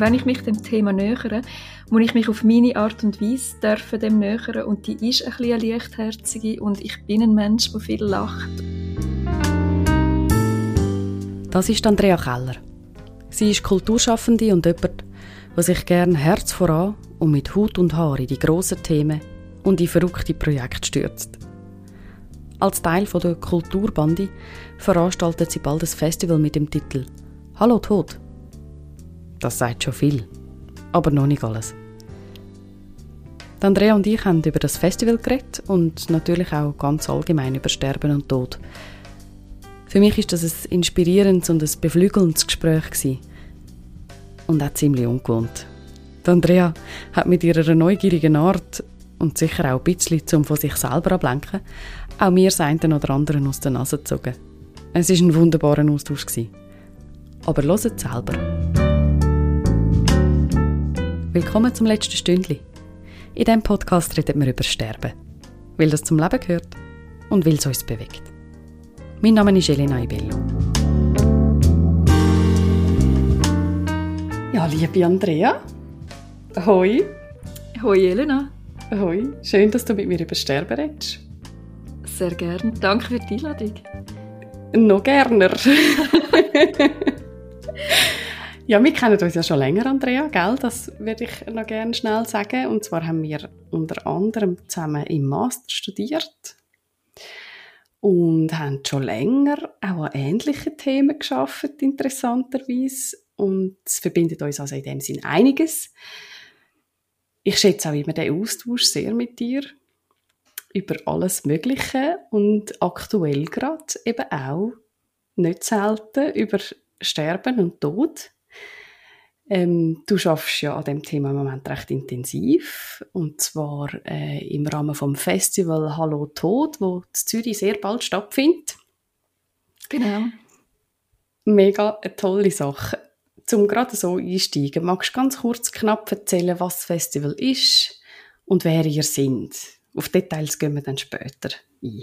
wenn ich mich dem Thema nähere, muss ich mich auf meine Art und Weise dürfen dem nähern und die ist ein bisschen eine leichtherzige und ich bin ein Mensch, der viel lacht. Das ist Andrea Keller. Sie ist Kulturschaffende und jemand, der sich gern Herz voran und mit Hut und Haar in die grossen Themen und in verrückte Projekte stürzt. Als Teil der Kulturbande veranstaltet sie bald ein Festival mit dem Titel Hallo Tod. Das sagt schon viel, aber noch nicht alles. Andrea und ich haben über das Festival geredet und natürlich auch ganz allgemein über Sterben und Tod. Für mich ist das ein inspirierendes und ein beflügelndes Gespräch gewesen. und auch ziemlich ungewohnt. Andrea hat mit ihrer neugierigen Art und sicher auch ein bisschen zum von sich selber ablenken, auch mir das eine oder andere aus der Nase gezogen. Es war ein wunderbarer Austausch. Gewesen. Aber hört selber. Willkommen zum letzten Stündli. In diesem Podcast reden wir über Sterben, weil das zum Leben gehört und weil es uns bewegt. Mein Name ist Elena Ibello. Ja, liebe Andrea. Hoi. Hoi Elena. Hoi. Schön, dass du mit mir über Sterben redest. Sehr gerne. Danke für die Einladung. Noch gerner. ja, wir kennen uns ja schon länger, Andrea, gell? Das würde ich noch gerne schnell sagen. Und zwar haben wir unter anderem zusammen im Master studiert und haben schon länger auch an ähnlichen Themen geschafft, interessanterweise. Und es verbindet uns also in dem Sinn einiges. Ich schätze auch immer den Austausch sehr mit dir über alles Mögliche und aktuell gerade eben auch nicht selten über Sterben und Tod. Ähm, du schaffst ja an dem Thema im Moment recht intensiv und zwar äh, im Rahmen vom Festival Hallo Tod, wo in Zürich sehr bald stattfindet. Genau. Mega eine tolle Sache. Zum gerade so einsteigen, magst du ganz kurz knapp erzählen, was das Festival ist und wer ihr seid? Auf Details gehen wir dann später ein.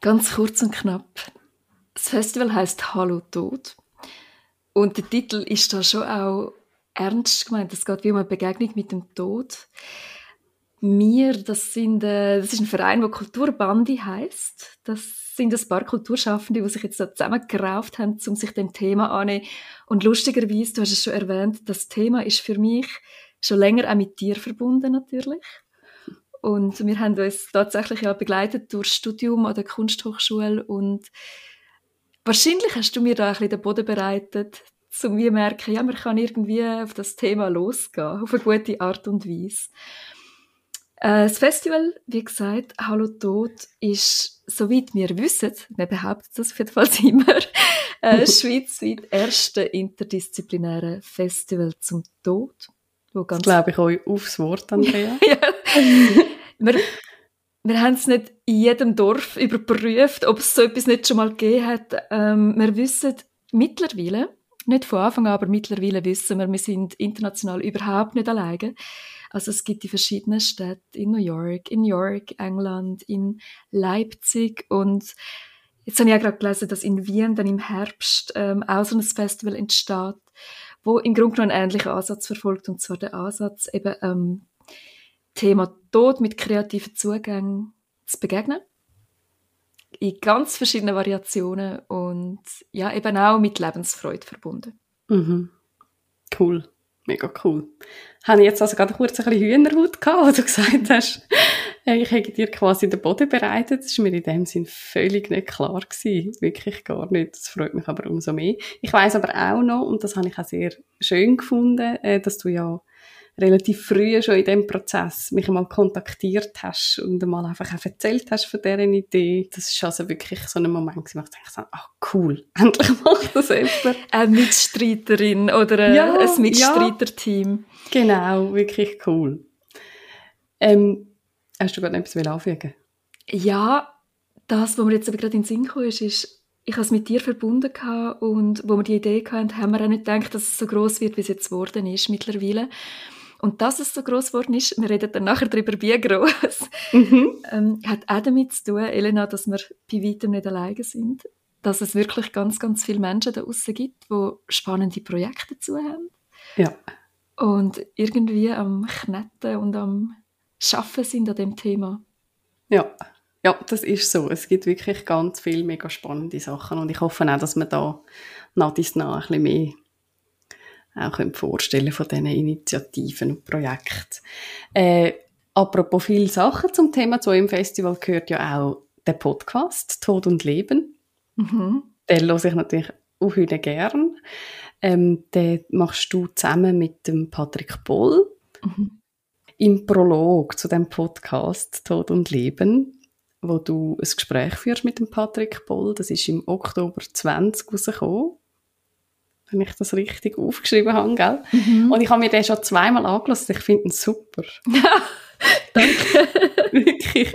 Ganz kurz und knapp. Das Festival heißt Hallo Tod. Und der Titel ist da schon auch ernst gemeint. Es geht wie um eine Begegnung mit dem Tod. Wir, das, sind, äh, das ist ein Verein, der Kulturbandi heißt. Das sind ein paar Kulturschaffende, die sich jetzt da zusammengerauft haben, um sich dem Thema anzunehmen. Und lustigerweise, du hast es schon erwähnt, das Thema ist für mich schon länger auch mit dir verbunden natürlich. Und wir haben uns tatsächlich ja begleitet durch Studium an der Kunsthochschule und wahrscheinlich hast du mir da ein bisschen den Boden bereitet, um mir merken, ja, man kann irgendwie auf das Thema losgehen, auf eine gute Art und Weise. Äh, das Festival, wie gesagt, Hallo Tod, ist, soweit wir wissen, wir behaupten das auf jeden Fall immer, äh, schweizweit erste interdisziplinäre Festival zum Tod. Wo ganz das glaube ich euch aufs Wort, Andrea. ja. Wir haben es nicht in jedem Dorf überprüft, ob es so etwas nicht schon mal gegeben hat. Ähm, wir wissen mittlerweile, nicht von Anfang an, aber mittlerweile wissen wir, wir sind international überhaupt nicht alleine. Also es gibt die verschiedenen Städte in New York, in York, England, in Leipzig und jetzt habe ich auch gerade gelesen, dass in Wien dann im Herbst ähm, auch so ein Festival entsteht, wo im Grunde genommen einen ähnlichen Ansatz verfolgt und zwar der Ansatz eben ähm, Thema Tod mit kreativen Zugängen zu begegnen. In ganz verschiedenen Variationen und ja, eben auch mit Lebensfreude verbunden. Mhm. Cool. Mega cool. Habe ich jetzt also gerade kurz ein bisschen Hühnerhaut gehabt, wo du gesagt hast, ich hätte dir quasi den Boden bereitet. Das war mir in dem Sinn völlig nicht klar gewesen. Wirklich gar nicht. Das freut mich aber umso mehr. Ich weiß aber auch noch, und das habe ich auch sehr schön gefunden, äh, dass du ja relativ früh schon in dem Prozess mich mal kontaktiert hast und mal einfach auch erzählt hast von dieser Idee. Das ist also wirklich so ein Moment, wo ich dachte, ach cool, endlich macht das jemand. Eine Mitstreiterin oder ein, ja, ein Mitstreiterteam. Ja, genau, wirklich cool. Ähm, hast du gerade etwas anfügen Ja, das, was mir jetzt aber gerade in den Sinn kam, ist, ist ich habe es mit dir verbunden und wo wir die Idee hatten, haben wir auch nicht gedacht, dass es so groß wird, wie es jetzt geworden ist mittlerweile. Und dass es so groß geworden ist, wir reden dann nachher darüber, wie groß, mhm. ähm, hat auch damit zu tun, Elena, dass wir bei weitem nicht alleine sind. Dass es wirklich ganz, ganz viele Menschen da draussen gibt, die spannende Projekte dazu haben. Ja. Und irgendwie am Knetten und am Schaffen sind an dem Thema. Ja. Ja, das ist so. Es gibt wirklich ganz viele mega spannende Sachen und ich hoffe auch, dass wir da nach dies nach ein bisschen mehr auch vorstellen von diesen Initiativen und Projekten. Äh, apropos viele Sachen zum Thema zu im Festival gehört ja auch der Podcast Tod und Leben. Mhm. Den höre ich natürlich auch heute gern. Ähm, den machst du zusammen mit dem Patrick Boll. Mhm. Im Prolog zu dem Podcast Tod und Leben, wo du ein Gespräch führst mit dem Patrick Boll, das ist im Oktober 20 rausgekommen wenn ich das richtig aufgeschrieben habe, gell? Mhm. Und ich habe mir den schon zweimal angelassen. Ich finde ihn super. Danke. wirklich.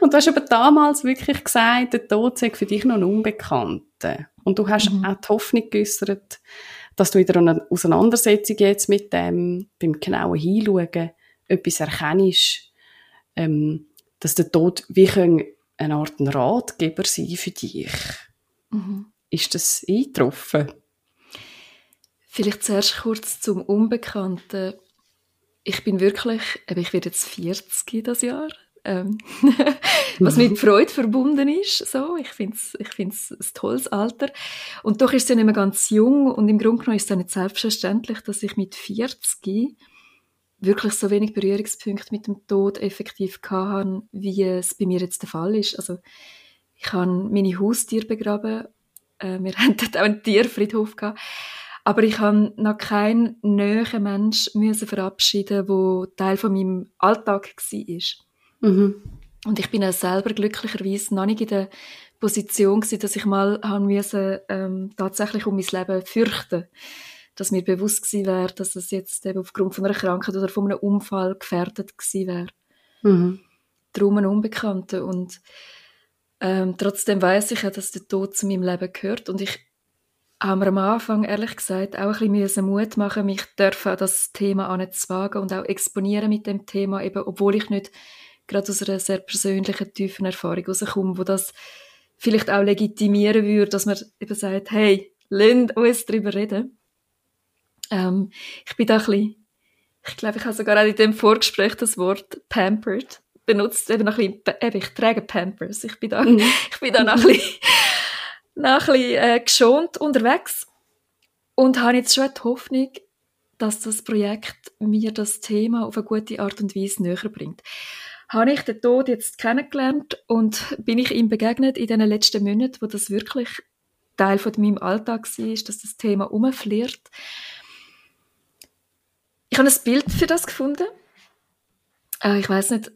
Und du hast aber damals wirklich gesagt, der Tod sei für dich noch ein Unbekannter. Und du hast mhm. auch die Hoffnung geäußert, dass du wieder eine Auseinandersetzung jetzt mit dem, beim genauen Hinschauen, etwas erkennst, ähm, dass der Tod wie eine Art Ratgeber sein für dich. Mhm. Ist das eingetroffen? Vielleicht zuerst kurz zum Unbekannten. Ich bin wirklich, ich werde jetzt 40 das Jahr, ähm, was mit Freude verbunden ist. So. Ich finde es ich find's ein tolles Alter. Und doch ist es ja nicht mehr ganz jung und im Grunde genommen ist es ja nicht selbstverständlich, dass ich mit 40 wirklich so wenig Berührungspunkte mit dem Tod effektiv hatte, wie es bei mir jetzt der Fall ist. Also ich habe meine Haustiere begraben. Äh, wir hatten auch einen Tierfriedhof gehabt. Aber ich habe noch keinen näheren Mensch müssen verabschieden, wo Teil von meinem Alltag war. Mhm. Und ich bin auch selber glücklicherweise noch nicht in der Position gewesen, dass ich mal haben müssen, ähm, tatsächlich um mein Leben fürchten dass mir bewusst gewesen wäre, dass es jetzt eben aufgrund von einer Krankheit oder von einem Unfall gefährdet gewesen wäre. Mhm. Darum ein Unbekannter. Und ähm, trotzdem weiß ich ja, dass der Tod zu meinem Leben gehört. Und ich haben wir am Anfang, ehrlich gesagt, auch ein bisschen Mut machen, mich dürfen an das Thema anzuwagen und auch exponieren mit dem Thema, eben, obwohl ich nicht gerade aus einer sehr persönlichen, tiefen Erfahrung rauskomme, wo das vielleicht auch legitimieren würde, dass man eben sagt, hey, lasst uns darüber reden. Ähm, ich bin da ein bisschen, ich glaube, ich habe sogar auch in dem Vorgespräch das Wort pampered benutzt, eben noch ein bisschen, eben, ich trage Pampers, ich bin da, mhm. ich bin da noch ein bisschen noch ein bisschen äh, geschont unterwegs und habe jetzt schon die Hoffnung, dass das Projekt mir das Thema auf eine gute Art und Weise näher bringt. Habe ich den Tod jetzt kennengelernt und bin ich ihm begegnet in den letzten Monaten, wo das wirklich Teil von meinem Alltag war, dass das Thema umflirt. Ich habe ein Bild für das gefunden. Äh, ich weiß nicht,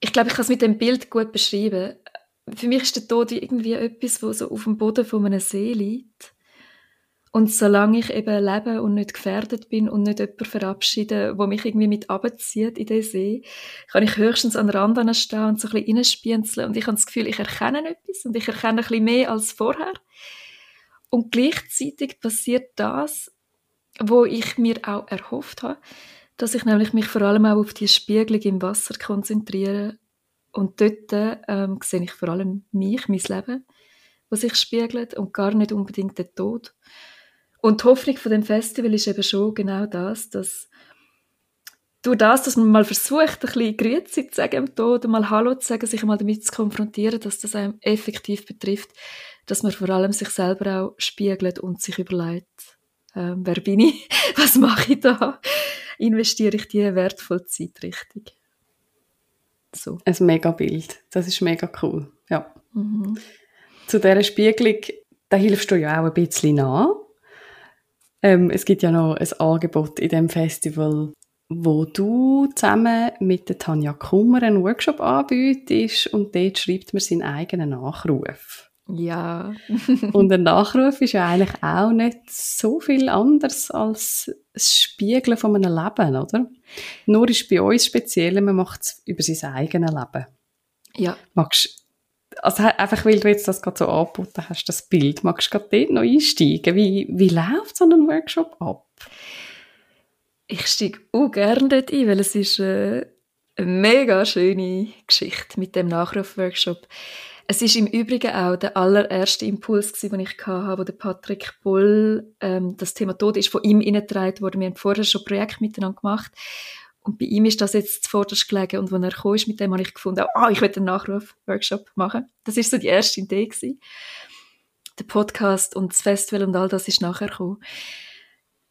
ich glaube, ich kann es mit dem Bild gut beschreiben für mich ist der Tod irgendwie etwas, wo so auf dem Boden von einem See liegt. Und solange ich eben lebe und nicht gefährdet bin und nicht jemanden verabschiede, wo mich irgendwie mit abzieht in den See, kann ich höchstens an Rand stehen und so ein bisschen reinspienzeln. Und ich habe das Gefühl, ich erkenne etwas und ich erkenne ein bisschen mehr als vorher. Und gleichzeitig passiert das, wo ich mir auch erhofft habe, dass ich nämlich mich vor allem auch auf die Spiegelung im Wasser konzentriere und dort ähm, sehe ich vor allem mich, mein Leben, was sich spiegelt und gar nicht unbedingt den Tod. Und die Hoffnung von dem Festival ist eben schon genau das, dass durch das, dass man mal versucht, ein bisschen Grüezi zu sagen am Tod, mal Hallo zu sagen, sich mal damit zu konfrontieren, dass das einem effektiv betrifft, dass man vor allem sich selber auch spiegelt und sich überlegt, äh, wer bin ich, was mache ich da, investiere ich die wertvolle Zeit richtig. So. Ein mega Bild. Das ist mega cool. Ja. Mhm. Zu dieser Spiegelung, da hilfst du ja auch ein bisschen nach. Ähm, es gibt ja noch ein Angebot in dem Festival, wo du zusammen mit der Tanja Kummer einen Workshop anbietest und dort schreibt man seinen eigenen Nachruf. Ja. und ein Nachruf ist ja eigentlich auch nicht so viel anders als das Spiegeln von einem Leben, oder? Nur ist bei uns speziell, man macht es über sein eigenes Leben. Ja. Magst also einfach weil du jetzt das gerade so angeboten hast, das Bild, magst du gerade dort noch einsteigen? Wie, wie läuft so ein Workshop ab? Ich steige auch gerne dort ein, weil es ist äh, eine mega schöne Geschichte mit dem Nachruf-Workshop. Es ist im Übrigen auch der allererste Impuls, den ich hatte, wo der Patrick Boll ähm, das Thema Tod ist von ihm hineingetragen worden. Wir haben vorher schon Projekte miteinander gemacht und bei ihm ist das jetzt zuvorderst gelegen und als er kam, mit dem habe ich gefunden, oh, ich will einen Nachruf-Workshop machen. Das ist so die erste Idee gewesen. Der Podcast und das Festival und all das ist nachher gekommen.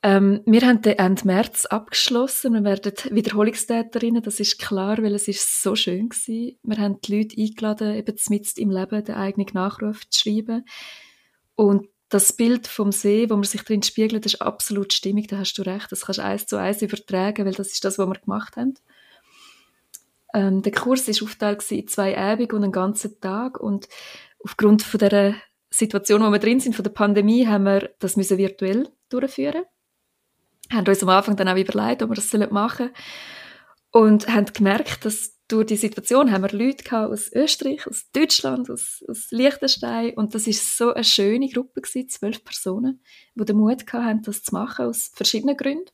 Ähm, wir haben den Ende März abgeschlossen. Wir werden Wiederholungstäterinnen, das ist klar, weil es ist so schön gewesen. Wir haben die Leute eingeladen, eben mitten im Leben den eigenen Nachruf zu schreiben. Und das Bild vom See, wo man sich drin spiegelt, ist absolut stimmig, da hast du recht. Das kannst du eins zu eins übertragen, weil das ist das, was wir gemacht haben. Ähm, der Kurs war aufgeteilt in zwei Abende und einen ganzen Tag und aufgrund von der Situation, wo wir drin sind, von der Pandemie, haben wir das müssen virtuell durchführen haben uns am Anfang dann auch überlegt, ob wir das machen sollen und haben gemerkt, dass durch die Situation haben wir Leute aus Österreich, aus Deutschland, aus, aus Liechtenstein und das ist so eine schöne Gruppe gewesen, zwölf Personen, die den Mut hatten, das zu machen, aus verschiedenen Gründen.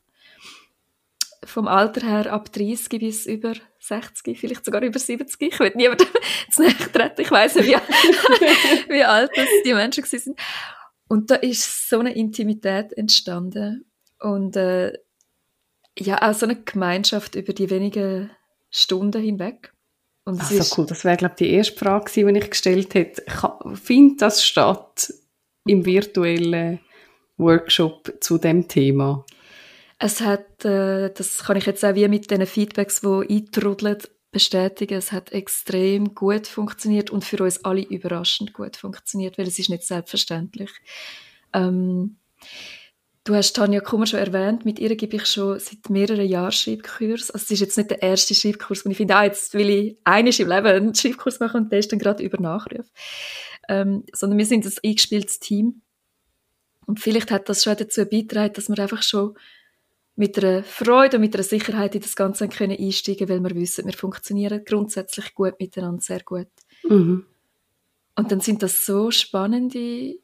Vom Alter her ab 30 bis über 60, vielleicht sogar über 70. Ich will niemandem zu nahe treten, ich weiss nicht, wie, wie alt das die Menschen sind. Und da ist so eine Intimität entstanden und äh, ja, auch so eine Gemeinschaft über die wenigen Stunden hinweg. Und Ach, so cool. Das wäre, glaube ich, die erste Frage, die ich gestellt hätte. Findet das statt im virtuellen Workshop zu dem Thema? Es hat, äh, das kann ich jetzt auch wie mit den Feedbacks, die eintrudeln, bestätigen. Es hat extrem gut funktioniert und für uns alle überraschend gut funktioniert, weil es ist nicht selbstverständlich. Ähm, Du hast Tanja Kummer schon erwähnt, mit ihr gebe ich schon seit mehreren Jahren Schreibkurs. Also es ist jetzt nicht der erste Schreibkurs, wo ich finde, ah, jetzt will ich einiges im Leben einen Schreibkurs machen und dann gerade über Nachruf. Ähm, sondern wir sind ein eingespieltes Team. Und vielleicht hat das schon dazu beigetragen, dass wir einfach schon mit einer Freude und mit einer Sicherheit in das Ganze können einsteigen weil wir wissen, wir funktionieren grundsätzlich gut miteinander, sehr gut. Mhm. Und dann sind das so spannende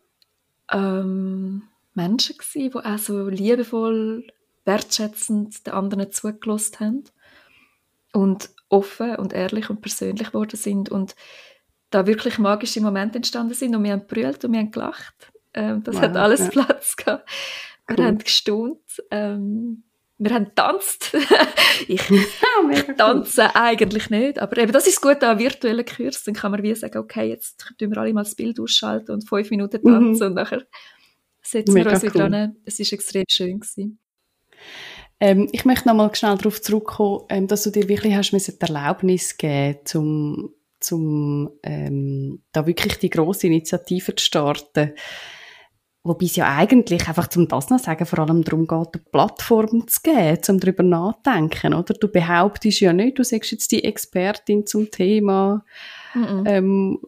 ähm, Menschen gewesen, die auch so liebevoll, wertschätzend den anderen zugelassen haben und offen und ehrlich und persönlich geworden sind und da wirklich magische Momente entstanden sind und wir haben brüllt und wir haben gelacht. Ähm, das wow, hat alles ja. Platz gehabt. Wir cool. haben gestaunt. Ähm, wir haben tanzt. ich tanze eigentlich nicht, aber eben das ist gut an virtuellen Kurs. Dann kann man wie sagen, okay, jetzt tun wir alle mal das Bild ausschalten und fünf Minuten tanzen mhm. und nachher setzen Mega wir uns wieder cool. an. Es war extrem schön. Gewesen. Ähm, ich möchte noch mal schnell darauf zurückkommen, ähm, dass du dir wirklich hast die Erlaubnis geben zum, zum ähm, da wirklich die grosse Initiative zu starten. Wobei es ja eigentlich einfach zum das noch sagen, vor allem darum geht, eine Plattform zu geben, um darüber nachzudenken, oder? Du behauptest ja nicht, du sagst jetzt die Expertin zum Thema. Mm -mm. Ähm,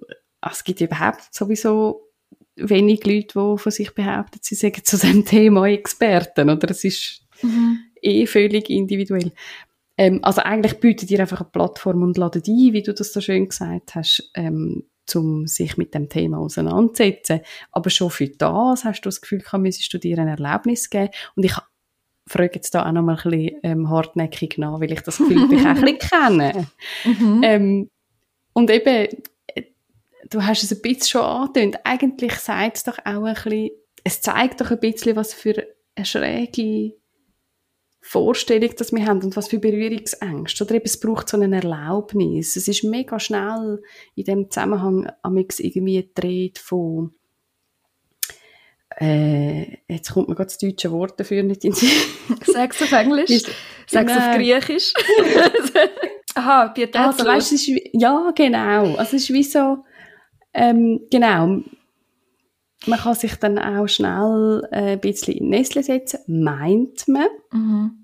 es gibt überhaupt sowieso wenig Leute, die von sich behaupten, sie sagen zu diesem Thema Experten, oder? Es ist mhm. eh völlig individuell. Ähm, also eigentlich bietet ihr einfach eine Plattform und ladet ein, wie du das so schön gesagt hast, ähm, um sich mit dem Thema auseinanderzusetzen. Aber schon für das hast du das Gefühl, kann, müsstest du dir ein Erlebnis geben. Und ich frage jetzt da auch noch mal ein bisschen ähm, hartnäckig nach, weil ich das Gefühl dich auch ein bisschen kenne. Mhm. Ähm, und eben, du hast es ein bisschen schon angetönt, eigentlich sagt es doch auch ein bisschen, es zeigt doch ein bisschen, was für eine schräge Vorstellung, dass wir haben und was für Berührungsängste. Oder eben, es braucht so eine Erlaubnis. Es ist mega schnell in dem Zusammenhang amix irgendwie gedreht von äh, jetzt kommt mir gerade das deutsche Wort dafür nicht in Sinn. Sag's auf Englisch. Sag's auf Griechisch. Aha, pietätslos. Also, weißt, ist, ja, genau. Also es ist wie so, ähm, genau. Man kann sich dann auch schnell äh, ein bisschen in Nestle setzen, meint man. Mhm.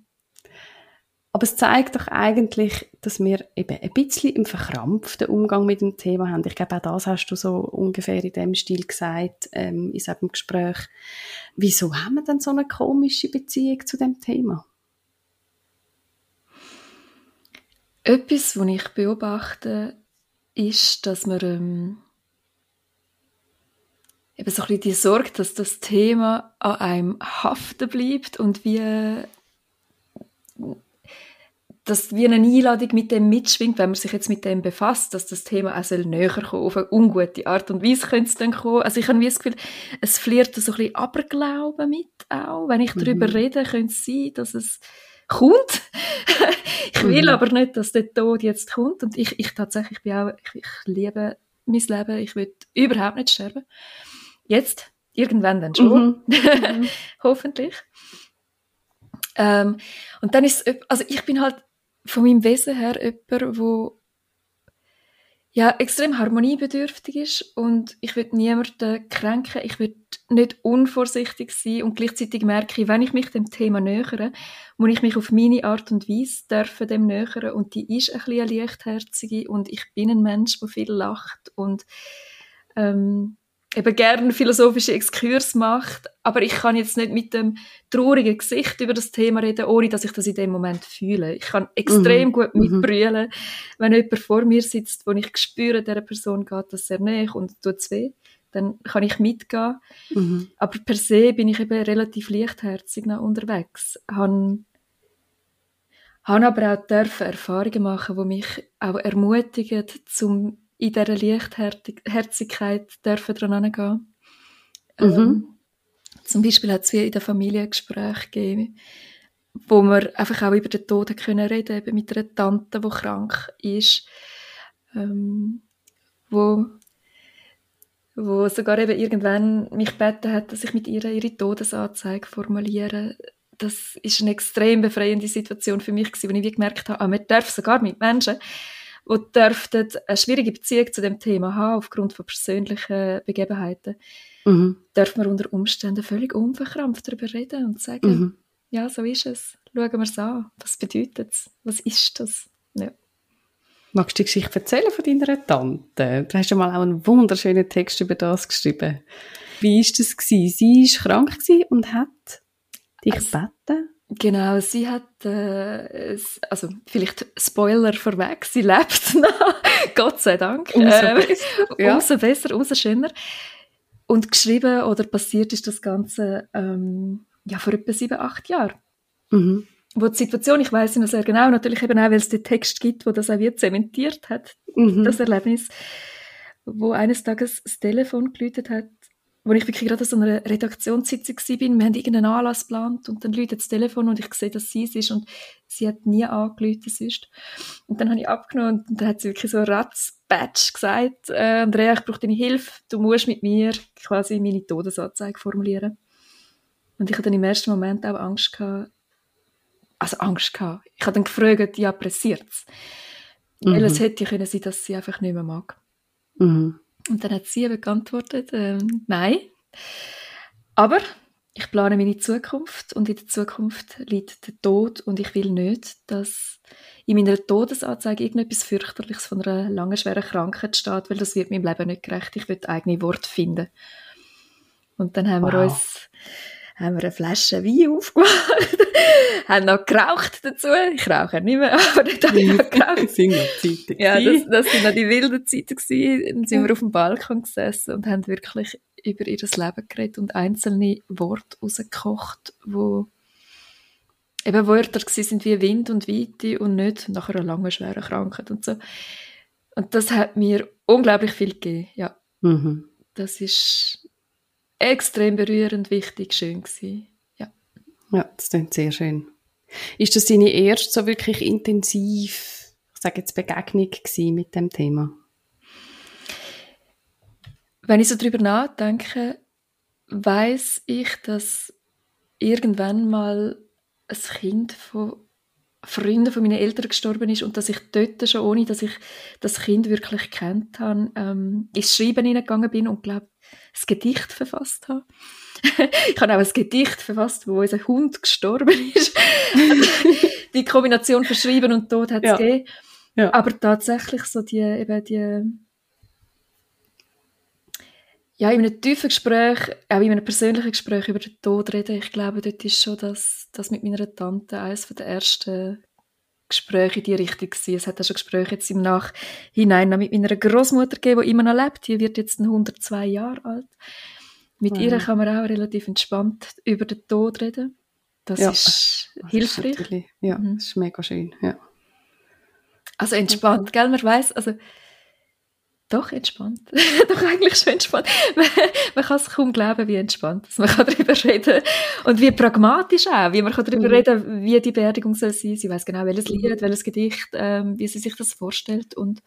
Aber es zeigt doch eigentlich, dass wir eben ein bisschen im verkrampften Umgang mit dem Thema haben. Ich glaube, auch das hast du so ungefähr in dem Stil gesagt, ähm, in diesem Gespräch. Wieso haben wir denn so eine komische Beziehung zu dem Thema? Etwas, was ich beobachte, ist, dass wir ähm, eben so ein bisschen die Sorge, dass das Thema an einem haften bleibt und wie dass wie eine Einladung mit dem mitschwingt, wenn man sich jetzt mit dem befasst, dass das Thema auch soll näher kommen, auf eine ungute Art und Weise könnte es dann kommen. Also ich habe wie das Gefühl, es flirt so ein bisschen Aberglauben mit auch. Wenn ich mhm. darüber rede, könnte es sein, dass es kommt. ich will mhm. aber nicht, dass der Tod jetzt kommt und ich, ich tatsächlich bin auch, ich, ich liebe mein Leben, ich will überhaupt nicht sterben. Jetzt, irgendwann dann schon. Mhm. mhm. Hoffentlich. Ähm, und dann ist also ich bin halt von meinem Wesen her jemand, wo ja, extrem harmoniebedürftig ist und ich will niemanden kränken, ich will nicht unvorsichtig sein und gleichzeitig merke ich, wenn ich mich dem Thema nähere, muss ich mich auf meine Art und Weise dürfen dem nähern und die ist ein bisschen eine leichtherzige und ich bin ein Mensch, der viel lacht und ähm, eben gerne philosophische Exkurs macht, aber ich kann jetzt nicht mit dem traurigen Gesicht über das Thema reden, ohne dass ich das in dem Moment fühle. Ich kann extrem mhm. gut mhm. mitbrüllen, wenn jemand vor mir sitzt, wo ich spüre, der Person geht das sehr näher und tut es weh, dann kann ich mitgehen. Mhm. Aber per se bin ich eben relativ leichtherzig noch unterwegs. Han habe aber auch dürfen Erfahrungen machen, die mich auch ermutigen, zum in dieser Leichtherzigkeit dürfen dran hingehen. Mhm. Ähm, zum Beispiel hat es wie in der Familie Gespräche gegeben, wo wir einfach auch über den Tod können reden eben mit einer Tante, die krank ist, ähm, wo, wo sogar eben irgendwann mich gebeten hat, dass ich mit ihr ihre Todesanzeige formuliere. Das ist eine extrem befreiende Situation für mich gewesen, wo ich gemerkt habe, ah, man darf sogar mit Menschen die dürften eine schwierige Beziehung zu dem Thema haben, aufgrund von persönlichen Begebenheiten, mhm. dürfen wir unter Umständen völlig unverkrampft darüber reden und sagen, mhm. ja, so ist es. Schauen wir es an. Was bedeutet es? Was ist das? Ja. Magst du die Geschichte erzählen von deiner Tante? Du hast ja mal auch einen wunderschönen Text über das geschrieben. Wie war das? Gewesen? Sie war krank und hat dich also, gebeten? Genau, sie hat, äh, also vielleicht Spoiler vorweg, sie lebt noch, Gott sei Dank. Umso ähm, besser. Ja. Umso besser, umso schöner. Und geschrieben oder passiert ist das Ganze ähm, ja, vor etwa sieben, acht Jahren. Mhm. Wo die Situation, ich weiß noch sehr genau, natürlich eben auch, weil es den Text gibt, wo das auch wird zementiert hat, mhm. das Erlebnis, wo eines Tages das Telefon geläutet hat wo ich wirklich gerade an so einer Redaktionssitzung war, wir haben irgendeinen Anlass geplant und dann läutet das Telefon und ich sehe, dass sie es ist und sie hat nie angerufen sonst. Und dann habe ich abgenommen und dann hat sie wirklich so ratzbatsch gesagt, äh, Andrea, ich brauche deine Hilfe, du musst mit mir quasi meine Todesanzeige formulieren. Und ich hatte dann im ersten Moment auch Angst gehabt, also Angst gehabt. Ich habe dann gefragt, ja, pressiert's? Mhm. Weil es hätte ja können sein, dass sie einfach nicht mehr mag. Mhm. Und dann hat sie geantwortet, äh, nein. Aber ich plane meine Zukunft und in der Zukunft liegt der Tod und ich will nicht, dass in meiner Todesanzeige irgendetwas fürchterliches von einer langen, schweren Krankheit steht, weil das wird meinem Leben nicht gerecht. Ich will eigene Wort finden. Und dann haben wow. wir uns haben wir eine Flasche Wein aufgemacht, haben noch geraucht dazu. Ich rauche nicht mehr, aber dort habe ich noch geraucht. Das sind noch Zeiten. Ja, das, das sind noch die wilden Zeiten gewesen. Dann sind wir auf dem Balkon gesessen und haben wirklich über ihr Leben geredet und einzelne Worte rausgekocht, wo eben Wörter sind wie Wind und Weite und nicht nach einer langen, schweren Krankheit und so. Und das hat mir unglaublich viel gegeben, ja. Mhm. Das ist extrem berührend, wichtig, schön gewesen. Ja. Ja, das klingt sehr schön. Ist das deine erste so wirklich intensiv, ich sage jetzt Begegnung mit dem Thema? Wenn ich so drüber nachdenke, weiß ich, dass irgendwann mal ein Kind von Freunden von meinen Eltern gestorben ist und dass ich dort schon, ohne dass ich das Kind wirklich kennt habe, ähm, ins Schreiben hineingegangen bin und glaube ein Gedicht verfasst habe. ich habe auch ein Gedicht verfasst, wo unser Hund gestorben ist. die Kombination von Schreiben und Tod hat es ja. gegeben. Ja. Aber tatsächlich so die, eben die, ja, in einem tiefen Gespräch, auch in einem persönlichen Gespräch über den Tod reden, ich glaube, dort ist schon das, das mit meiner Tante eines der ersten Gespräche in die Richtung gewesen. Es hat auch schon Gespräche jetzt im Nachhinein noch mit meiner Großmutter gegeben, die immer noch lebt. Die wird jetzt 102 Jahre alt. Mit wow. ihr kann man auch relativ entspannt über den Tod reden. Das ja, ist hilfreich. ja, mhm. das ist mega schön. Ja. Also entspannt, gell? Man weiß, also doch entspannt. doch eigentlich schon entspannt. Man, man kann es kaum glauben, wie entspannt man kann darüber reden und wie pragmatisch auch, wie man kann darüber mhm. reden, wie die Beerdigung soll sein. Sie weiß genau, welches Lied, mhm. welches Gedicht, ähm, wie sie sich das vorstellt und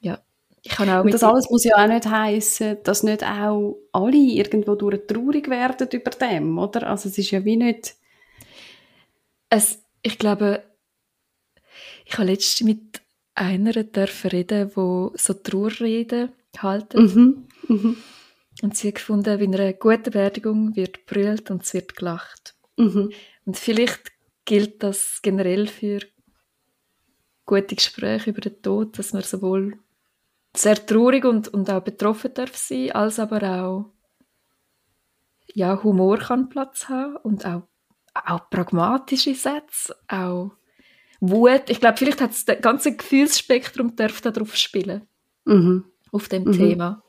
ja, ich kann auch. Und das alles muss ja auch nicht heißen, dass nicht auch alle irgendwo durch traurig werden über dem, oder? Also es ist ja wie nicht. Es, ich glaube, ich habe letztens mit einer dürfen reden, wo so Trauerreden halten. Mhm. Mhm. Und sie hat gefunden, bei einer guten Beerdigung wird brüllt und es wird gelacht. Mhm. Und vielleicht gilt das generell für gute Gespräche über den Tod, dass man sowohl sehr traurig und, und auch betroffen darf sein, als aber auch ja, Humor kann Platz haben und auch, auch pragmatische Sätze, auch Wut. Ich glaube, vielleicht hat das ganze Gefühlsspektrum darf da drauf spielen. Mhm. Auf dem mhm. Thema.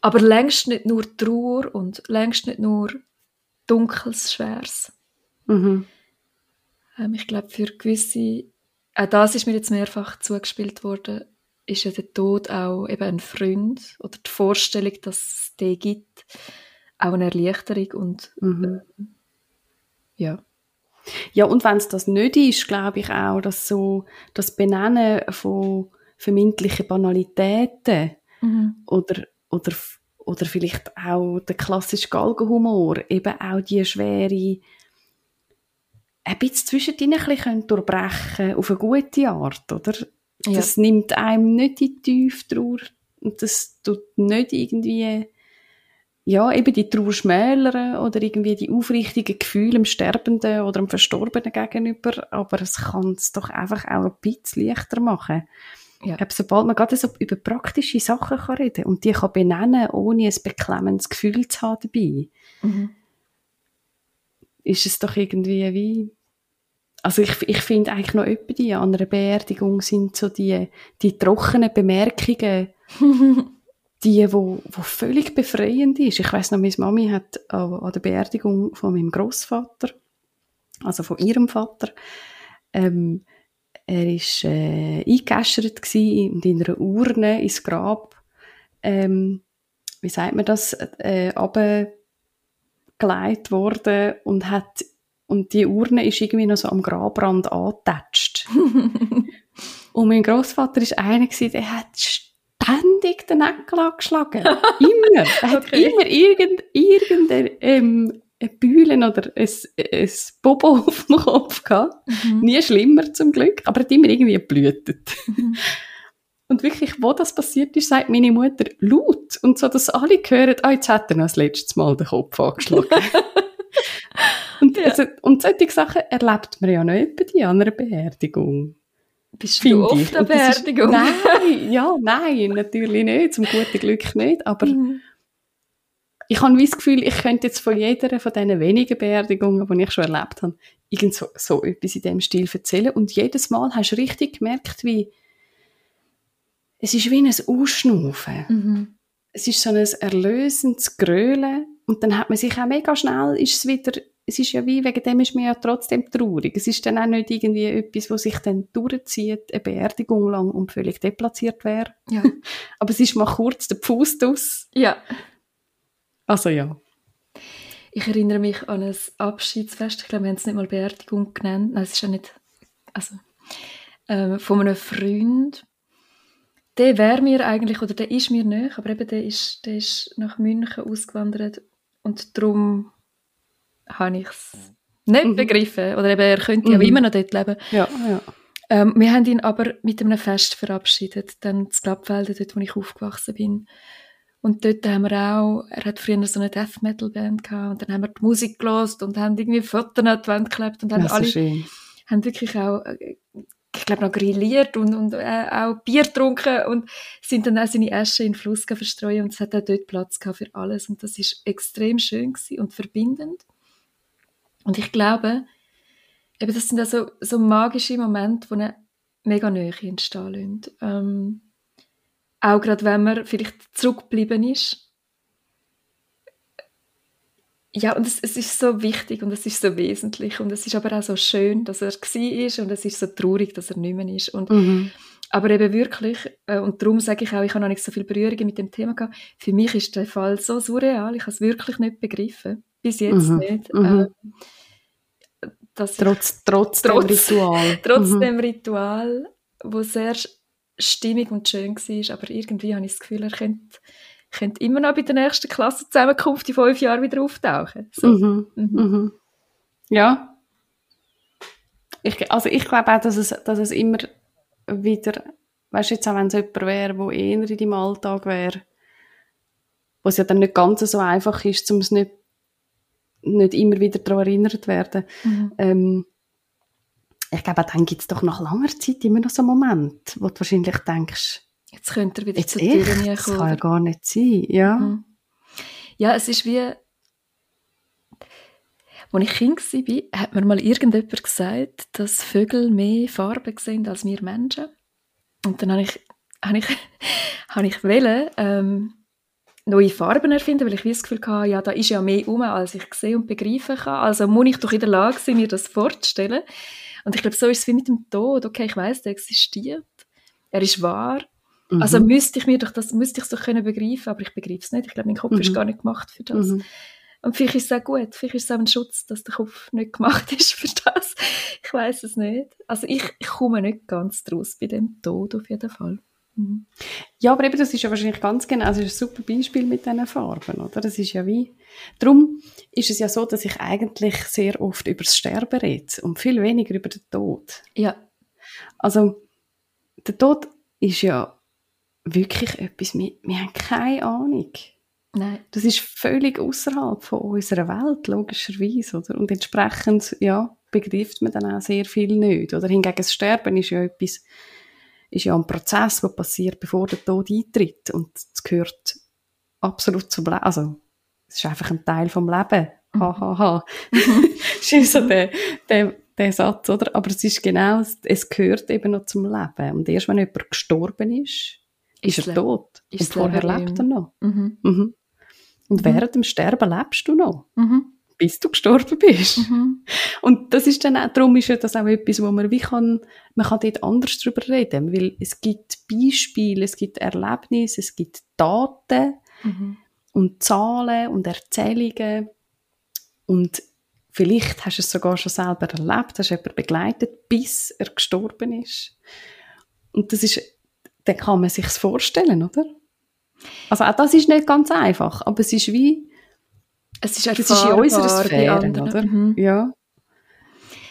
Aber längst nicht nur Trauer und längst nicht nur Dunkles, Schweres. Mhm. Ähm, ich glaube, für gewisse, auch das ist mir jetzt mehrfach zugespielt worden, ist ja der Tod auch eben ein Freund oder die Vorstellung, dass es den gibt, auch eine Erleichterung und mhm. äh, ja. Ja, und wenn es das nicht ist, glaube ich auch, dass so das Benennen von vermeintlichen Banalitäten mhm. oder, oder, oder vielleicht auch der klassische Galgenhumor eben auch die schwere ein bisschen zwischendrin ein bisschen durchbrechen auf eine gute Art, oder? Ja. Das nimmt einem nicht in die Tiefe und das tut nicht irgendwie ja, eben die Trauer schmälern oder irgendwie die aufrichtigen Gefühle dem Sterbenden oder dem Verstorbenen gegenüber, aber es kann es doch einfach auch ein bisschen leichter machen. Ja. Ich glaube, sobald man gerade so über praktische Sachen kann reden und die kann benennen, ohne ein beklemmendes Gefühl zu haben dabei, mhm. ist es doch irgendwie wie, also ich, ich finde eigentlich noch öppe die an einer Beerdigung sind so die, die trockenen Bemerkungen, die, wo, wo völlig befreiend ist. Ich weiß noch, meine Mami hat an der Beerdigung von meinem Großvater, also von ihrem Vater, ähm, er ist äh, eingeäschert und in einer Urne ins Grab, ähm, wie sagt man das, äh, abgelegt worden und hat und die Urne ist irgendwie noch so am Grabrand angetatscht. und mein Großvater ist einer der hat ständig den Nägel angeschlagen. immer. Er hat okay. immer irgend, irgendein, ähm, Bühlen oder ein, ein Bobo auf dem Kopf gehabt. Mhm. Nie schlimmer zum Glück, aber er hat immer irgendwie geblutet. Mhm. Und wirklich, wo das passiert ist, sagt meine Mutter laut. Und so, dass alle hören, ah, jetzt hat er noch das letzte Mal den Kopf angeschlagen. und, ja. also, und solche Sachen erlebt man ja noch bei einer Beerdigung. Bist du oft ich. an Beerdigung? nein, ja, nein, natürlich nicht, zum guten Glück nicht, aber mhm. ich habe das Gefühl, ich könnte jetzt von jeder von diesen wenigen Beerdigungen, die ich schon erlebt habe, irgend so, so etwas in diesem Stil erzählen und jedes Mal hast du richtig gemerkt, wie es ist wie ein Ausschnaufen. Mhm. Es ist so ein erlösendes Grölen und dann hat man sich auch mega schnell, ist es wieder es ist ja wie, wegen dem ist man ja trotzdem traurig. Es ist dann auch nicht irgendwie etwas, was sich dann durchzieht, eine Beerdigung lang und völlig deplatziert wäre. Ja. Aber es ist mal kurz der Fuß aus. Ja. Also ja. Ich erinnere mich an ein Abschiedsfest, ich glaube, wir haben es nicht mal Beerdigung genannt. Nein, es ist ja nicht, also, ähm, von einem Freund. Der wäre mir eigentlich, oder der ist mir nicht, aber eben der ist, der ist nach München ausgewandert und darum habe ich es nicht mhm. begriffen. Oder eben, er könnte mhm. ja immer noch dort leben. Ja, ja. Ähm, wir haben ihn aber mit einem Fest verabschiedet, dann das Glaubfelden, dort, wo ich aufgewachsen bin. Und dort haben wir auch, er hat früher so eine Death Metal Band gehabt, und dann haben wir die Musik gelost und haben irgendwie Fotos an die Wand geklebt und haben alle, schön. haben wirklich auch, äh, ich glaube noch grilliert und, und äh, auch Bier getrunken und sind dann auch seine Asche in den Fluss verstreuen und es hat auch dort Platz gehabt für alles und das ist extrem schön und verbindend. Und ich glaube, eben das sind also so magische Momente, die eine mega Nähe entstehen lassen. Ähm, auch gerade wenn man vielleicht zurückgeblieben ist. ja, und es, es, ist so wichtig und es ist so wesentlich und es ist aber auch so schön, dass er war und es ist so traurig, dass er nicht mehr ist. Und, mhm. Aber eben wirklich, äh, und darum sage ich auch, ich habe noch nicht so viele Berührungen mit dem Thema gehabt, für mich ist der Fall so surreal, ich habe es wirklich nicht begriffen, bis jetzt mhm. nicht. Mhm. Äh, trotz, trotz, trotz, dem Ritual. Trotz mhm. dem Ritual, wo sehr stimmig und schön war, aber irgendwie habe ich das Gefühl, er könnte könnte immer noch bei der nächsten Klassenzusammenkunft in fünf Jahren wieder auftauchen. So. Mhm. Mhm. Mhm. Ja. Ich, also ich glaube auch, dass es, dass es immer wieder, weißt du, jetzt auch wenn es jemand wäre, der eher in deinem Alltag wäre, wo es ja dann nicht ganz so einfach ist, um es nicht, nicht immer wieder daran erinnert zu werden. Mhm. Ähm, ich glaube, dann gibt es doch nach langer Zeit immer noch so einen Moment, wo du wahrscheinlich denkst, Jetzt könnte er wieder Jetzt Tür kommen. Das kann ja gar nicht sein, ja. Mhm. Ja, es ist wie... Als ich Kind war, hat mir mal irgendjemand gesagt, dass Vögel mehr Farben sehen als wir Menschen. Und dann habe ich, habe ich, habe ich wollen, ähm, neue Farben erfinden, weil ich das Gefühl hatte, ja, da ist ja mehr um, als ich sehen und begreifen kann. Also muss ich doch in der Lage sein, mir das vorzustellen. Und ich glaube, so ist es wie mit dem Tod. Okay, ich weiß, der existiert. Er ist wahr. Also mhm. Also müsste ich mir doch das, müsste ich es doch können begreifen, aber ich begreife es nicht. Ich glaube, mein Kopf mhm. ist gar nicht gemacht für das. Mhm. Und vielleicht ist es auch gut, vielleicht ist es auch ein Schutz, dass der Kopf nicht gemacht ist für das. Ich weiß es nicht. Also ich, ich komme nicht ganz draus bei dem Tod auf jeden Fall. Mhm. Ja, aber eben, das ist ja wahrscheinlich ganz genau, das ist ein super Beispiel mit diesen Farben, oder? Das ist ja wie, darum ist es ja so, dass ich eigentlich sehr oft über das Sterben rede und viel weniger über den Tod. Ja. Also, der Tod ist ja wirklich etwas, wir, wir haben keine Ahnung. Nein. Das ist völlig außerhalb von unserer Welt, logischerweise, oder? Und entsprechend, ja, begreift man dann auch sehr viel nicht, oder? Hingegen das Sterben ist ja etwas, ist ja ein Prozess, der passiert, bevor der Tod eintritt. Und es gehört absolut zum Leben. Also, es ist einfach ein Teil vom Leben. Hahaha. Ha, ha. das ist so der, der, der Satz, oder? Aber es ist genau, es gehört eben noch zum Leben. Und erst wenn jemand gestorben ist, ist, ist er tot. Ist und vorher lebt er noch. Mhm. Mhm. Und mhm. während dem Sterben lebst du noch. Mhm. Bis du gestorben bist. Mhm. Und das ist dann auch, darum ist ja das auch etwas, wo man wie kann, man kann dort anders drüber reden. Weil es gibt Beispiele, es gibt Erlebnisse, es gibt Daten mhm. und Zahlen und Erzählungen. Und vielleicht hast du es sogar schon selber erlebt, hast jemanden begleitet, bis er gestorben ist. Und das ist dann kann man sich vorstellen, oder? Also auch das ist nicht ganz einfach, aber es ist wie, es ist, das ist in unserer Sphäre, oder? Mhm. Ja.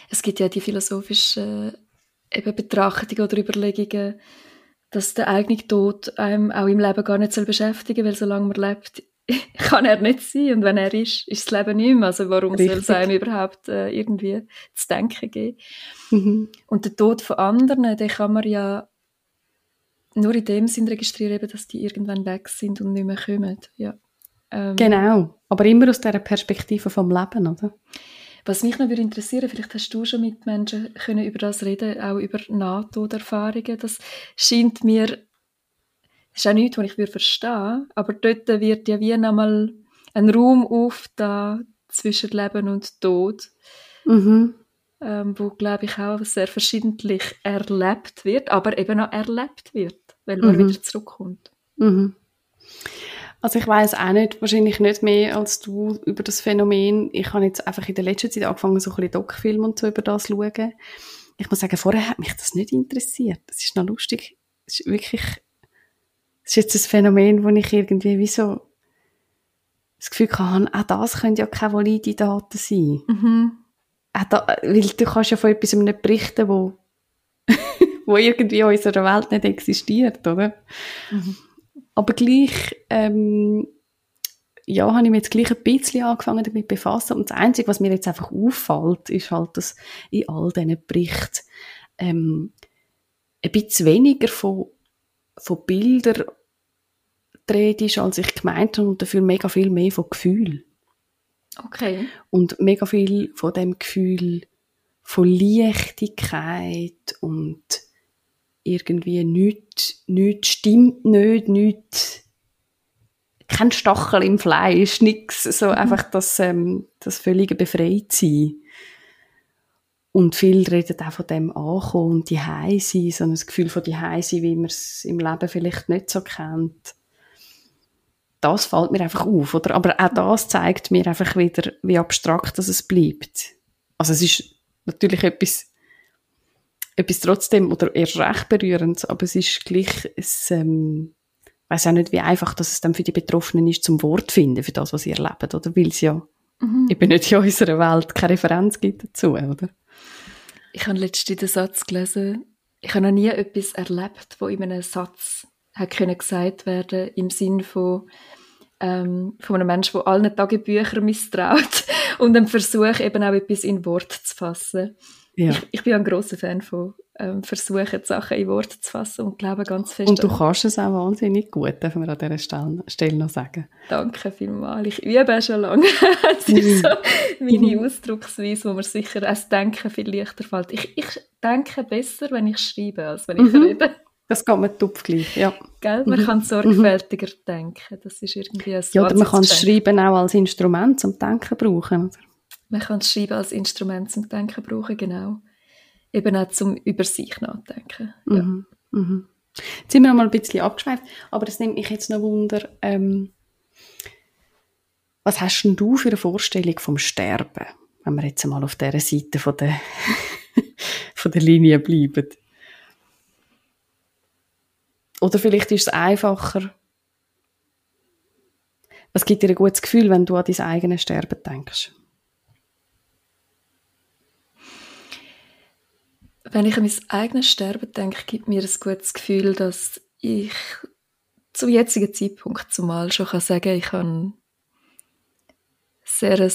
Es gibt ja die philosophischen äh, eben Betrachtungen oder Überlegungen, dass der eigene Tod einem auch im Leben gar nicht soll beschäftigen weil solange man lebt, kann er nicht sein und wenn er ist, ist das Leben nicht mehr. Also warum Richtig. soll es einem überhaupt äh, irgendwie zu denken geben? Mhm. Und der Tod von anderen, den kann man ja nur in dem Sinn registrieren, dass die irgendwann weg sind und nicht mehr kommen. Ja. Ähm, genau, aber immer aus dieser Perspektive vom Leben, oder? Was mich noch würde interessieren, vielleicht hast du schon mit Menschen können über das reden, auch über Nahtoderfahrungen. Das scheint mir, das ist auch nichts, was ich würde verstehen, aber dort wird ja wie nochmal ein Raum auf da zwischen Leben und Tod. Mhm ähm, wo glaube ich auch sehr verschiedentlich erlebt wird, aber eben auch erlebt wird, weil man mhm. wieder zurückkommt. Mhm. Also ich weiß auch nicht, wahrscheinlich nicht mehr als du über das Phänomen. Ich habe jetzt einfach in der letzten Zeit angefangen, so ein bisschen Doc-Film und so über das zu schauen. Ich muss sagen, vorher hat mich das nicht interessiert. Das ist noch lustig. Es ist wirklich, es ist jetzt ein Phänomen, wo ich irgendwie wie so das Gefühl habe, auch das können ja keine valide Daten sein. Mhm da, weil du kannst ja von etwas nicht berichten, wo, wo irgendwie in unserer Welt nicht existiert, oder? Mhm. Aber gleich, ähm, ja, habe ich mir jetzt gleich ein bisschen angefangen damit befassen. Und das Einzige, was mir jetzt einfach auffällt, ist halt, dass in all diesen Berichten ähm, ein bisschen weniger von, von Bildern dreht ist, als ich gemeint habe, und dafür mega viel mehr von Gefühl. Okay. Und mega viel von dem Gefühl von Leichtigkeit und irgendwie nichts, nichts stimmt nicht, nichts, kein Stachel im Fleisch, nix, so mhm. einfach das, ähm, das völlige Befreitsein. Und viele reden auch von dem Ankommen und die sein, so ein Gefühl von die sein, wie man es im Leben vielleicht nicht so kennt. Das fällt mir einfach auf, oder? Aber auch das zeigt mir einfach wieder, wie abstrakt das es bleibt. Also es ist natürlich etwas, etwas trotzdem, oder eher recht berührend, aber es ist gleich, es, ähm, weiß auch nicht, wie einfach dass es dann für die Betroffenen ist, zum Wort finden für das, was sie erleben, oder? Weil es ja mhm. eben nicht in unserer Welt keine Referenz gibt dazu, oder? Ich habe letztens den Satz gelesen, ich habe noch nie etwas erlebt, wo in einem Satz hat können gesagt werden im Sinn von ähm, von einem Menschen, der allen Tagebüchern misstraut und einem Versuch eben auch etwas in Wort zu fassen. Ja. Ich, ich bin ein großer Fan von ähm, Versuchen, Sachen in Worte zu fassen und glaube ganz fest. Und du kannst es auch wahnsinnig gut, darf man an dieser Stelle, Stelle noch sagen. Danke vielmals. Ich übe schon lange. das ist so meine mhm. Ausdrucksweise, wo mir sicher das Denken viel leichter fällt. Ich, ich denke besser, wenn ich schreibe, als wenn ich mhm. rede. Das geht mir tupf gleich, ja. Gell? Man mhm. kann sorgfältiger mhm. denken. Das ist irgendwie ein Ja, oder man kann es Schreiben auch als Instrument zum Denken brauchen, oder? Man kann das Schreiben als Instrument zum Denken brauchen, genau. Eben auch zum über sich nachdenken. Ja. Mhm. Mhm. Jetzt sind wir mal ein bisschen abgeschweift, aber das nimmt mich jetzt noch Wunder, ähm, was hast denn du für eine Vorstellung vom Sterben, wenn wir jetzt mal auf dieser Seite von der, von der Linie bleiben? Oder vielleicht ist es einfacher, was gibt dir ein gutes Gefühl, wenn du an dein eigenes Sterben denkst? Wenn ich an mein eigenes Sterben denke, gibt mir ein gutes Gefühl, dass ich zum jetzigen Zeitpunkt zumal schon kann sagen ich habe sehr ein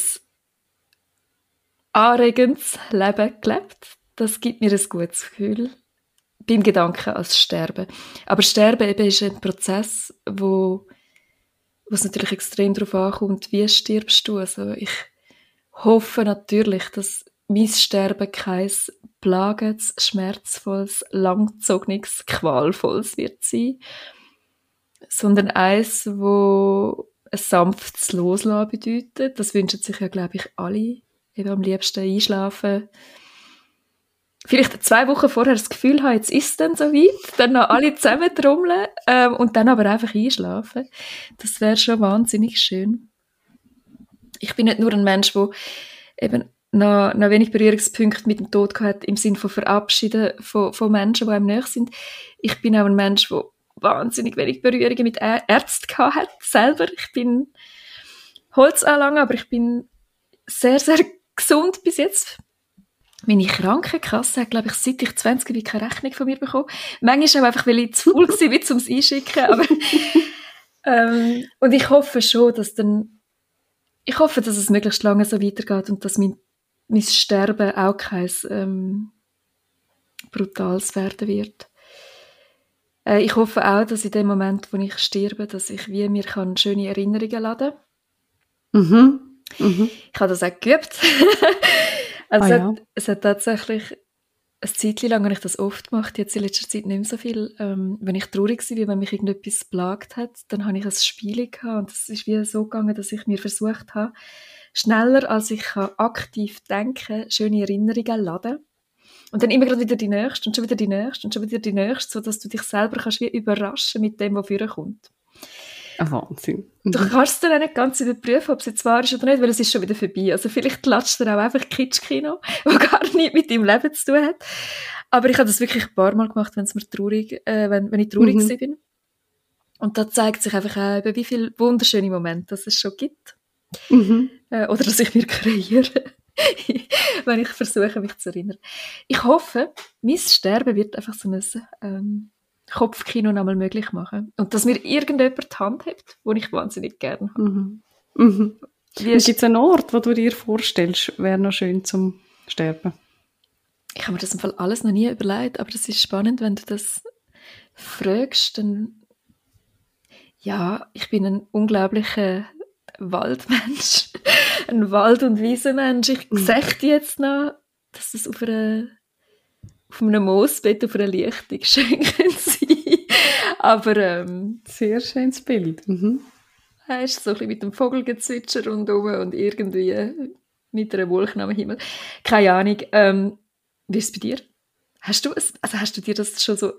anregendes Leben gelebt. Das gibt mir ein gutes Gefühl beim Gedanken als Sterben. Aber Sterben eben ist ein Prozess, wo was natürlich extrem darauf ankommt, wie stirbst du. Also ich hoffe natürlich, dass mein Sterben kein plagendes, schmerzvolles, langgezogenes, qualvolles wird sein, sondern eins, wo ein sanftes Loslassen bedeutet. Das wünschen sich ja, glaube ich, alle. Eben am liebsten einschlafen. Vielleicht zwei Wochen vorher das Gefühl haben, jetzt ist es dann soweit, dann noch alle zusammen trommeln ähm, und dann aber einfach einschlafen. Das wäre schon wahnsinnig schön. Ich bin nicht nur ein Mensch, der eben noch, noch wenig Berührungspunkte mit dem Tod gehabt im Sinne von Verabschieden von, von Menschen, die einem nahe sind. Ich bin auch ein Mensch, der wahnsinnig wenig Berührungen mit Ärzten gehabt hat, selber. Ich bin Holzanlange, aber ich bin sehr, sehr gesund bis jetzt. Meine Krankenkasse hat, glaube ich, seit ich 20 bin, keine Rechnung von mir bekommen. Manchmal auch einfach, weil ich zu faul war, um es einschicken. Aber, ähm, und ich hoffe schon, dass dann, ich hoffe, dass es möglichst lange so weitergeht und dass mein mein Sterben auch kein ähm, brutales werden wird. Äh, ich hoffe auch, dass in dem Moment, wo ich sterbe, dass ich wie mir kann schöne Erinnerungen laden mhm. Mhm. Ich habe das auch geübt. also ah, es, hat, es, hat, tatsächlich ein Zeit lang habe ich das oft gemacht, jetzt in letzter Zeit nicht mehr so viel. Ähm, wenn ich traurig war, wenn mich irgendetwas plagt hat, dann habe ich ein Spiel gehabt und es ist wie so gegangen, dass ich mir versucht habe, schneller als ich kann aktiv denken, schöne Erinnerungen laden. Und dann immer wieder die nächste und schon wieder die nächste und schon wieder die nächste, sodass du dich selber kannst wie überraschen mit dem, was kommt. Ein Wahnsinn. Mhm. Du kannst dann auch nicht ganz überprüfen, ob es jetzt wahr ist oder nicht, weil es ist schon wieder vorbei. Also vielleicht klatscht dir auch einfach Kitschkino, das gar nichts mit deinem Leben zu tun hat. Aber ich habe das wirklich ein paar Mal gemacht, wenn es mir traurig, äh, wenn, wenn ich traurig mhm. bin. Und da zeigt sich einfach auch, wie viele wunderschöne Momente es schon gibt. Mhm. Äh, oder dass ich mir kreiere, wenn ich versuche, mich zu erinnern. Ich hoffe, mein Sterben wird einfach so ein ähm, Kopfkino nochmal möglich machen. Und dass mir irgendjemand die Hand hebt, wo ich wahnsinnig gerne habe. Mhm. Mhm. Gibt es einen Ort, wo du dir vorstellst, wäre noch schön zum Sterben? Ich habe mir das im Fall alles noch nie überlegt, aber das ist spannend, wenn du das fragst, dann ja, ich bin ein unglaublicher Waldmensch, ein Wald- und Wiesenmensch. Ich mhm. sehe jetzt noch, dass es auf, einer, auf einem Moosbett auf einer Lichtung schön sein Aber ähm, sehr schönes Bild. Mhm. hast, so ein bisschen mit dem Vogelgezwitscher rundherum und irgendwie mit einer Wolke am Himmel. Keine Ahnung. Ähm, wie ist es bei dir? Hast du, es, also hast du dir das schon so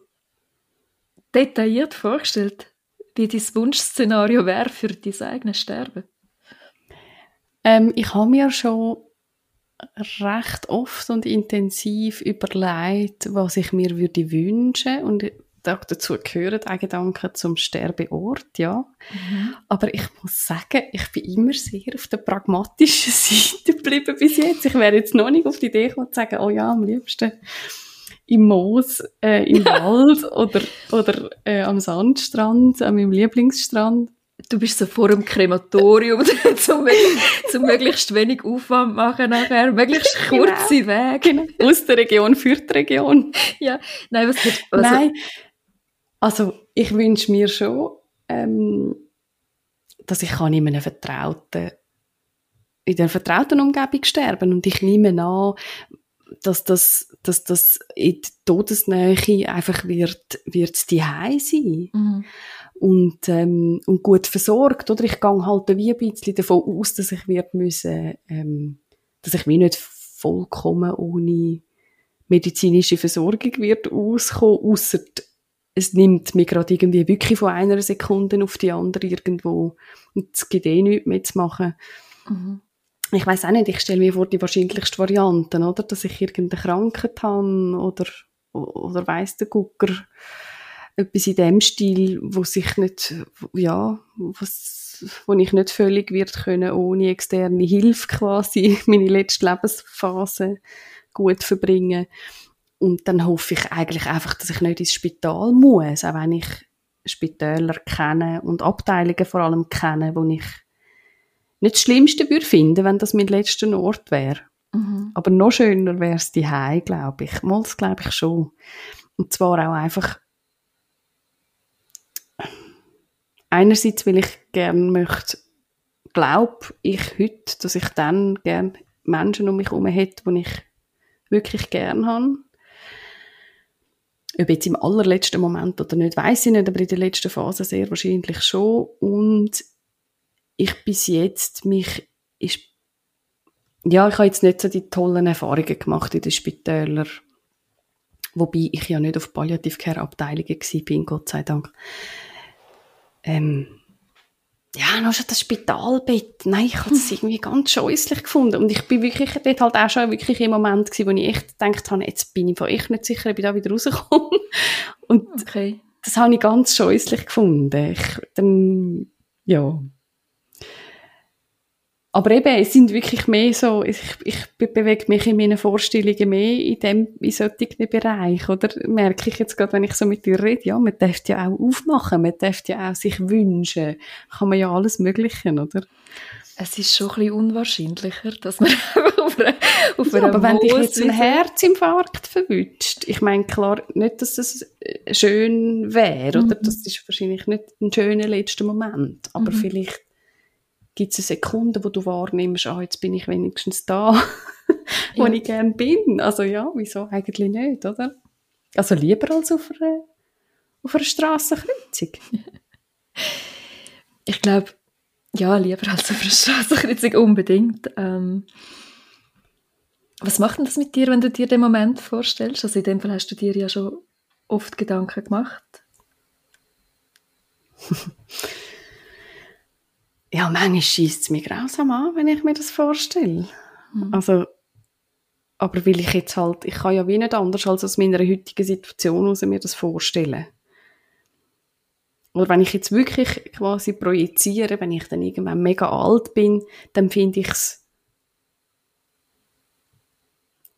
detailliert vorgestellt, wie dein Wunschszenario wäre für dein eigenes Sterben? Ähm, ich habe mir schon recht oft und intensiv überlegt, was ich mir würde wünschen und dazu gehören auch Gedanken zum Sterbeort, ja. Mhm. Aber ich muss sagen, ich bin immer sehr auf der pragmatischen Seite geblieben bis jetzt. Ich wäre jetzt noch nicht auf die Idee gekommen zu sagen, oh ja, am liebsten im Moos, äh, im Wald oder, oder äh, am Sandstrand, an meinem Lieblingsstrand. Du bist so vor dem Krematorium, zum, zum möglichst wenig Aufwand machen nachher, möglichst genau. kurze genau. Wege. Genau. Aus der Region für die Region. Ja, nein, was wird, also, Nein, also ich wünsche mir schon, ähm, dass ich kann in einem vertrauten in einer vertrauten Umgebung sterben und ich nehme an, dass das, dass das in der Todesnähe einfach wird, wird die sein. Mhm. Und, ähm, und gut versorgt, oder? Ich gehe halt wie ein bisschen davon aus, dass ich wird müssen, ähm, dass ich wie nicht vollkommen ohne medizinische Versorgung wird auskommen, ausser es nimmt mir gerade irgendwie wirklich von einer Sekunde auf die andere irgendwo und es gibt eh nichts mehr zu machen. Mhm ich weiß auch nicht, ich stelle mir vor die wahrscheinlichsten Varianten, oder? Dass ich irgendeine Krankheit habe oder, oder weiss der Gucker etwas in dem Stil, wo sich nicht, ja, was, wo ich nicht völlig wird können, ohne externe Hilfe quasi meine letzte Lebensphase gut verbringen. Und dann hoffe ich eigentlich einfach, dass ich nicht ins Spital muss, auch wenn ich Spitäler kenne und Abteilungen vor allem kenne, wo ich nicht das Schlimmste würde finden, wenn das mein letzter Ort wäre. Mhm. Aber noch schöner wäre es die glaube ich. Mal, glaube ich schon. Und zwar auch einfach einerseits, weil ich gerne möchte, glaube ich heute, dass ich dann gerne Menschen um mich herum hätte, die ich wirklich gerne habe. Ob jetzt im allerletzten Moment oder nicht, weiß ich nicht, aber in der letzten Phase sehr wahrscheinlich schon. Und ich bis jetzt mich ist ja, ich habe jetzt nicht so die tollen Erfahrungen gemacht in den Spitälern, wobei ich ja nicht auf Palliative Care Abteilungen bin, Gott sei Dank. Ähm, ja, noch schon das Spitalbett. Nein, ich habe es irgendwie ganz scheußlich gefunden. Und ich bin wirklich dort halt auch schon wirklich im Moment gewesen, wo ich echt gedacht habe, jetzt bin ich von echt nicht sicher, ob ich da wieder rauskomme. Und okay. das habe ich ganz scheußlich gefunden. Ich, dann, ja, aber eben, es sind wirklich mehr so, ich, ich bewege mich in meinen Vorstellungen mehr in dem, in solchen Bereich, oder? Merke ich jetzt gerade, wenn ich so mit dir rede, ja, man darf ja auch aufmachen, man darf ja auch sich wünschen, kann man ja alles Mögliche, oder? Es ist schon ein bisschen unwahrscheinlicher, dass man auf einer, auf ja, aber wenn dich jetzt ein Herzinfarkt verwünscht, ich meine, klar, nicht, dass das äh, schön wäre, mhm. oder? Das ist wahrscheinlich nicht ein schöner letzter Moment, aber mhm. vielleicht gibt es eine Sekunde, wo du wahrnimmst, ah, jetzt bin ich wenigstens da, wo ja. ich gerne bin. Also ja, wieso eigentlich nicht, oder? Also lieber als auf einer, auf einer Strassenkreuzung. ich glaube, ja, lieber als auf einer Strassenkreuzung unbedingt. Ähm, was macht denn das mit dir, wenn du dir den Moment vorstellst? Also in dem Fall hast du dir ja schon oft Gedanken gemacht. ja, manchmal schießt es mich grausam an, wenn ich mir das vorstelle. Mhm. Also, aber will ich jetzt halt, ich kann ja wie nicht anders als aus meiner heutigen Situation heraus mir das vorstellen. Oder wenn ich jetzt wirklich quasi projiziere, wenn ich dann irgendwann mega alt bin, dann finde ich es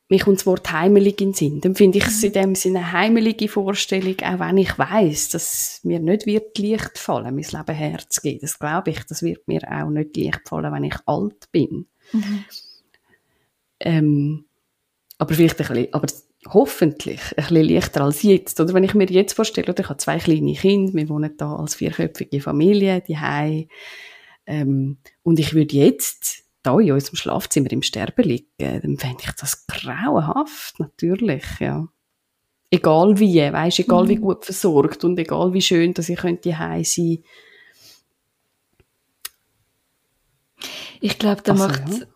mir kommt das Wort heimelig in den Sinn. Dann finde ich es in dem Sinne eine heimelige Vorstellung, auch wenn ich weiß, dass mir nicht wird leicht fallen, mein Leben herzugeben. Das glaube ich, das wird mir auch nicht leicht fallen, wenn ich alt bin. Mhm. Ähm, aber vielleicht ein bisschen, aber hoffentlich ein bisschen leichter als jetzt. Oder wenn ich mir jetzt vorstelle, oder ich habe zwei kleine Kinder, wir wohnen da als vierköpfige Familie, die ähm, und ich würde jetzt da in unserem Schlafzimmer im Sterben liegen, dann fände ich das grauenhaft, natürlich, ja. Egal wie, weißt, egal mhm. wie gut versorgt und egal wie schön, dass ich könnte heim sein. Ich glaube, da Also, macht, ja.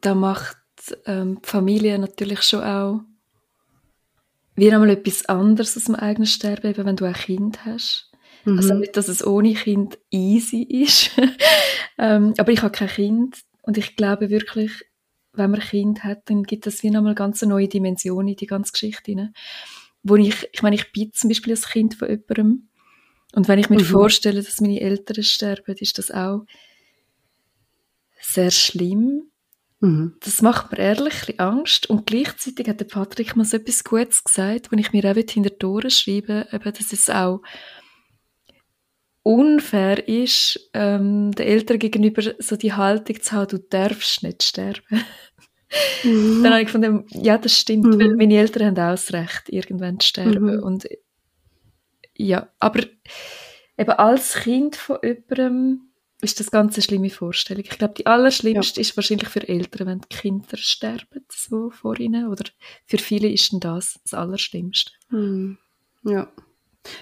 da macht ähm, die Familie natürlich schon auch wie einmal etwas anderes aus dem eigenen Sterben, eben wenn du ein Kind hast. Mhm. Also nicht, dass es ohne Kind easy ist. ähm, aber ich habe kein Kind und ich glaube wirklich, wenn man ein Kind hat, dann gibt das wie nochmal ganz eine neue Dimension in die ganze Geschichte. Wo ich, ich meine, ich bin zum Beispiel ein Kind von jemandem und wenn ich mir Mhm. vorstelle, dass meine Eltern sterben, ist das auch sehr schlimm. Mhm. Das macht mir ehrlich Angst. Und gleichzeitig hat der Patrick mal so etwas Gutes gesagt, wo ich mir auch hinter die Ohren schreibe, eben, dass es auch unfair ist, ähm, den Eltern gegenüber so die Haltung zu haben, du darfst nicht sterben. Dann habe ich gefunden, ja, das stimmt, Mhm. weil meine Eltern haben auch das Recht, irgendwann zu sterben. Mhm. Und ja, aber eben als Kind von jemandem ist das ganz eine schlimme Vorstellung. Ich glaube, die allerschlimmste ist wahrscheinlich für Eltern, wenn die Kinder sterben, so vor ihnen. Oder für viele ist denn das das Allerschlimmste. Hm. Ja.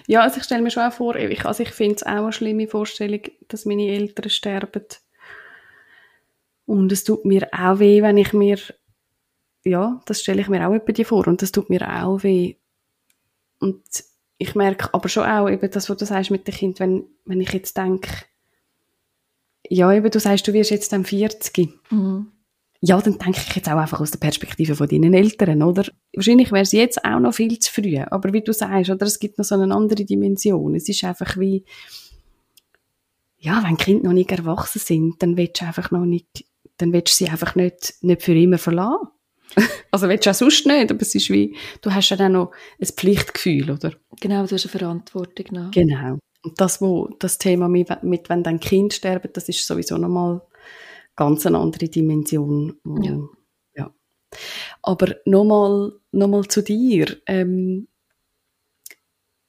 Ja, also ich stelle mir schon auch vor, ich, also ich finde es auch eine schlimme Vorstellung, dass meine Eltern sterben. Und es tut mir auch weh, wenn ich mir, ja, das stelle ich mir auch bei dir vor und das tut mir auch weh. Und ich merke aber schon auch eben das, was du sagst mit dem Kind, wenn, wenn ich jetzt denke, ja, eben du sagst, du wirst jetzt dann 40. Mhm. Ja, dann denke ich jetzt auch einfach aus der Perspektive von deinen Eltern, oder? Wahrscheinlich wäre es jetzt auch noch viel zu früh, aber wie du sagst, oder, es gibt noch so eine andere Dimension. Es ist einfach wie, ja, wenn Kinder noch nicht erwachsen sind, dann willst du einfach noch nicht, dann willst du sie einfach nicht, nicht für immer verlassen. also willst du auch sonst nicht, aber es ist wie, du hast ja dann noch ein Pflichtgefühl, oder? Genau, du hast eine Verantwortung nach. Genau. Und das, wo, das Thema mit, mit wenn dann Kind sterben, das ist sowieso nochmal ganz eine andere Dimension. Wo, Ja. ja. Aber nochmal noch mal zu dir. Ähm,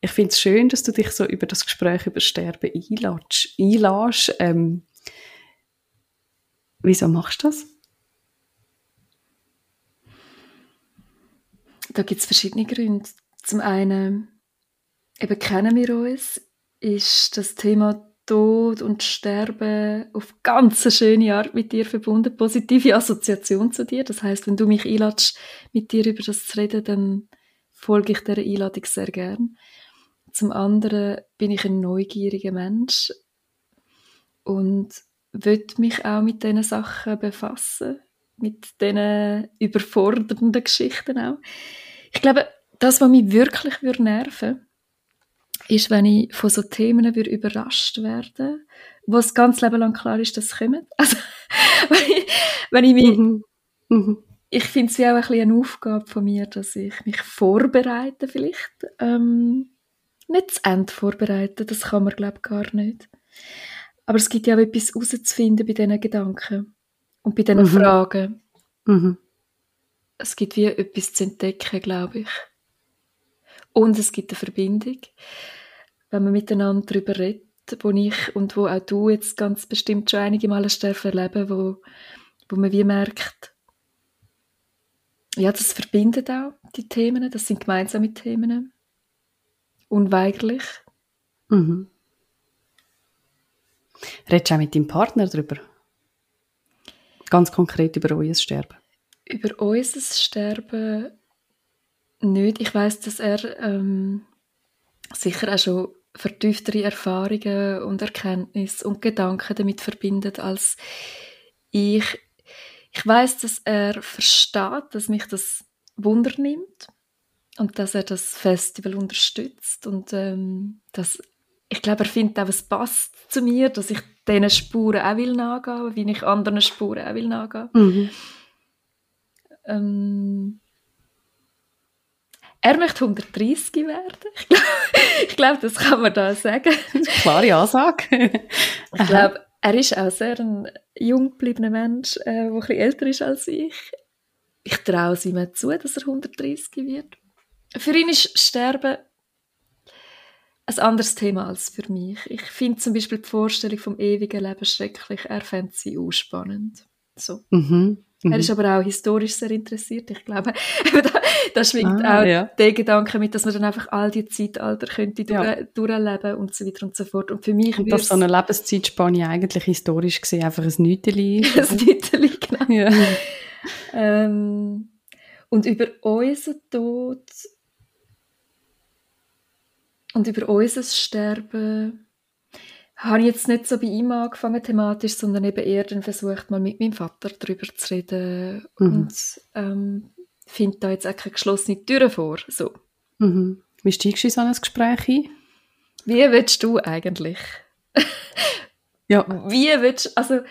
ich finde es schön, dass du dich so über das Gespräch über Sterben einlässt. einlässt. Ähm, wieso machst du das? Da gibt es verschiedene Gründe. Zum einen, eben kennen wir uns, ist das Thema Tod und Sterben auf ganz schöne Art mit dir verbunden, positive Assoziation zu dir. Das heißt, wenn du mich einladest, mit dir über das zu reden, dann folge ich dieser Einladung sehr gern. Zum anderen bin ich ein neugieriger Mensch und will mich auch mit diesen Sachen befassen, mit diesen überfordernden Geschichten auch. Ich glaube, das, was mich wirklich würde nerven ist, wenn ich von so Themen würde überrascht werde, wo das ganze Leben lang klar ist, dass sie kommen. Also, wenn ich, wenn ich mich, Mhm. Mhm. ich finde es wie auch ein bisschen eine Aufgabe von mir, dass ich mich vorbereite vielleicht. Ähm, nicht zu Ende vorbereiten, das kann man glaube ich gar nicht. Aber es gibt ja auch etwas herauszufinden bei diesen Gedanken und bei diesen Mhm. Fragen. Mhm. Es gibt wie etwas zu entdecken, glaube ich. Und es gibt eine Verbindung, wenn man miteinander darüber redet, wo ich und wo auch du jetzt ganz bestimmt schon einige Male sterben erleben, wo, wo man wie merkt, ja, das verbindet auch die Themen, das sind gemeinsame Themen. Unweigerlich. Mhm. Redest du auch mit deinem Partner darüber? Ganz konkret über euer Sterben. Über unser Sterben nicht. Ich weiß, dass er ähm, sicher auch schon vertieftere Erfahrungen und Erkenntnisse und Gedanken damit verbindet als ich. Ich weiß, dass er versteht, dass mich das Wunder nimmt und dass er das Festival unterstützt und ähm, dass ich glaube, er findet auch, es passt zu mir, dass ich diesen Spuren auch will nachgehen, wie ich anderen Spuren auch will nachgehen. Mhm. Ähm, er möchte 130 werden. Ich glaube, glaub, das kann man da sagen. Klare Ansage. Ich glaube, er ist auch sehr ein jung gebliebener Mensch, äh, der ein bisschen älter ist als ich. Ich traue es ihm zu, dass er 130 wird. Für ihn ist Sterben ein anderes Thema als für mich. Ich finde zum Beispiel die Vorstellung vom ewigen Leben schrecklich. Er fände sie auch spannend. So. Mhm. Mhm. Er ist aber auch historisch sehr interessiert. Ich glaube, da, da schwingt ah, auch ja. der Gedanke mit, dass man dann einfach all die Zeitalter könnte ja. durch, durchleben und so weiter und so fort. Und für mich und dass so eine Lebenszeitspanne eigentlich historisch gesehen einfach ein Nüteli ist. ein Nüteli, genau. Ja. ähm, und über unseren Tod und über unser Sterben habe ich jetzt nicht so bei ihm angefangen thematisch, sondern eben eher dann versucht, mal mit meinem Vater darüber zu reden mhm. und ähm, finde da jetzt auch keine geschlossene Tür vor. So. Mhm. Wie steigst du in so ein Gespräch ein? Wie willst du eigentlich? ja. Wie willst du, also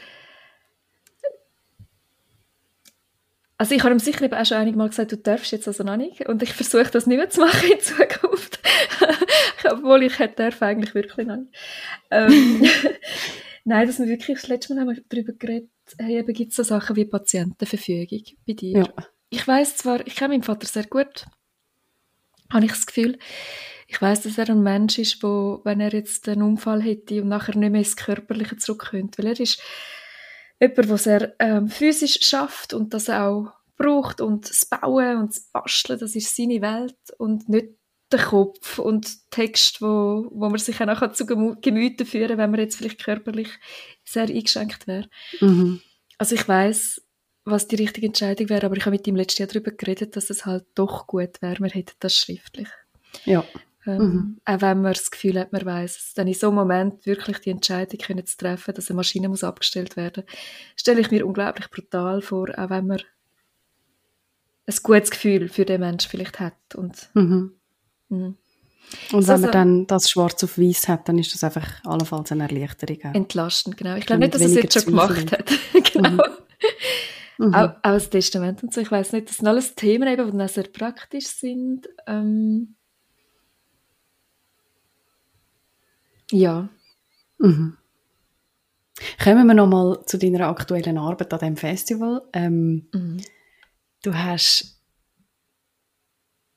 Also ich habe ihm sicher eben auch schon einige Mal gesagt, du darfst jetzt also noch nicht. Und ich versuche das nicht mehr zu machen in Zukunft. Obwohl ich hätte darf eigentlich wirklich nicht. Ähm, Nein, dass wir wirklich, das letzte Mal haben wir darüber geredet, hey, gibt es so Sachen wie Patientenverfügung bei dir. Ja. Ich weiß zwar, ich kenne meinen Vater sehr gut, habe ich das Gefühl. Ich weiß, dass er ein Mensch ist, wo, wenn er jetzt einen Unfall hätte und nachher nicht mehr ins Körperliche zurückkommt, weil er ist jemand, der sehr ähm, physisch schafft und das auch braucht und das Bauen und das Basteln, das ist seine Welt und nicht der Kopf und Text, wo, wo man sich auch nachher zu Gemüte führen wenn man jetzt vielleicht körperlich sehr eingeschränkt wäre. Mhm. Also ich weiß, was die richtige Entscheidung wäre, aber ich habe mit ihm letztes Jahr darüber geredet, dass es halt doch gut wäre, man hätte das schriftlich. Ja. Ähm, mhm. Auch wenn man das Gefühl hat, man weiß es. Dann in so einem Moment wirklich die Entscheidung können zu treffen, dass eine Maschine muss abgestellt werden, stelle ich mir unglaublich brutal vor, auch wenn man ein gutes Gefühl für den Menschen vielleicht hat. Und, mhm. Mhm. Und wenn also, man dann das schwarz auf weiß hat, dann ist das einfach allenfalls eine Erleichterung. Auch. Entlastend, genau. Ich glaube nicht, dass er es jetzt schon gemacht hat. genau. Mhm. Auch, auch das Testament und so. Ich weiß nicht, das sind alles Themen, eben, die dann sehr praktisch sind. Ähm, Ja. Mhm. Kommen wir nochmal zu deiner aktuellen Arbeit an diesem Festival. Ähm, mhm. Du hast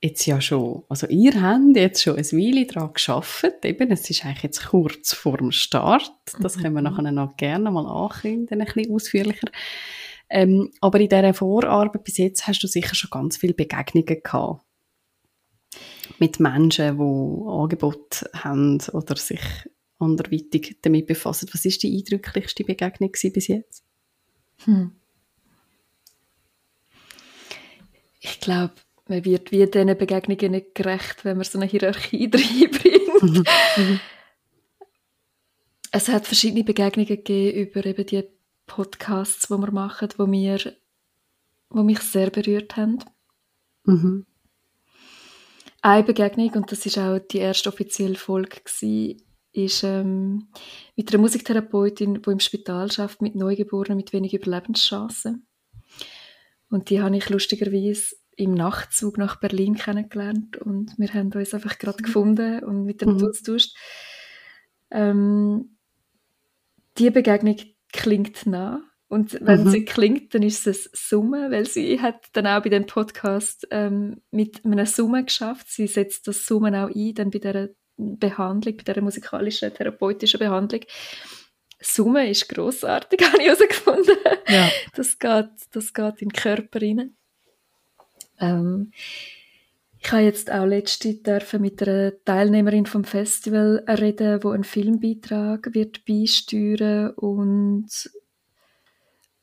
jetzt ja schon, also ihr habt jetzt schon ein Weile daran geschafft. Eben, es ist eigentlich jetzt kurz vor dem Start. Das mhm. können wir nachher noch gerne mal ankündigen, ein bisschen ausführlicher. Ähm, aber in dieser Vorarbeit bis jetzt hast du sicher schon ganz viele Begegnungen gehabt mit Menschen, die Angebote haben oder sich anderweitig damit befassen. Was ist die eindrücklichste Begegnung bis jetzt? Hm. Ich glaube, man wird wie diesen Begegnungen nicht gerecht, wenn man so eine Hierarchie reinbringt. Es hat verschiedene Begegnungen gegeben über eben die Podcasts, die wir machen, wo mir, wo mich sehr berührt haben. Mhm eine Begegnung, und das ist auch die erste offizielle Folge, gewesen, ist ähm, mit einer Musiktherapeutin, die im Spital schafft mit Neugeborenen mit wenig Überlebenschancen. Und die habe ich lustigerweise im Nachtzug nach Berlin kennengelernt und wir haben uns einfach gerade mhm. gefunden und mit dem mhm. austauscht. Ähm, die Begegnung klingt nah und wenn mhm. sie klingt, dann ist es Summe, weil sie hat dann auch bei dem Podcast ähm, mit einer Summe geschafft. Sie setzt das Summen auch ein, dann bei der Behandlung, bei der musikalischen, therapeutischen Behandlung. Summe ist grossartig, habe ich herausgefunden. Ja. Das, geht, das geht in den Körper rein. Ähm, ich habe jetzt auch letzte dürfen mit einer Teilnehmerin vom Festival reden, wo einen Filmbeitrag wird beisteuern und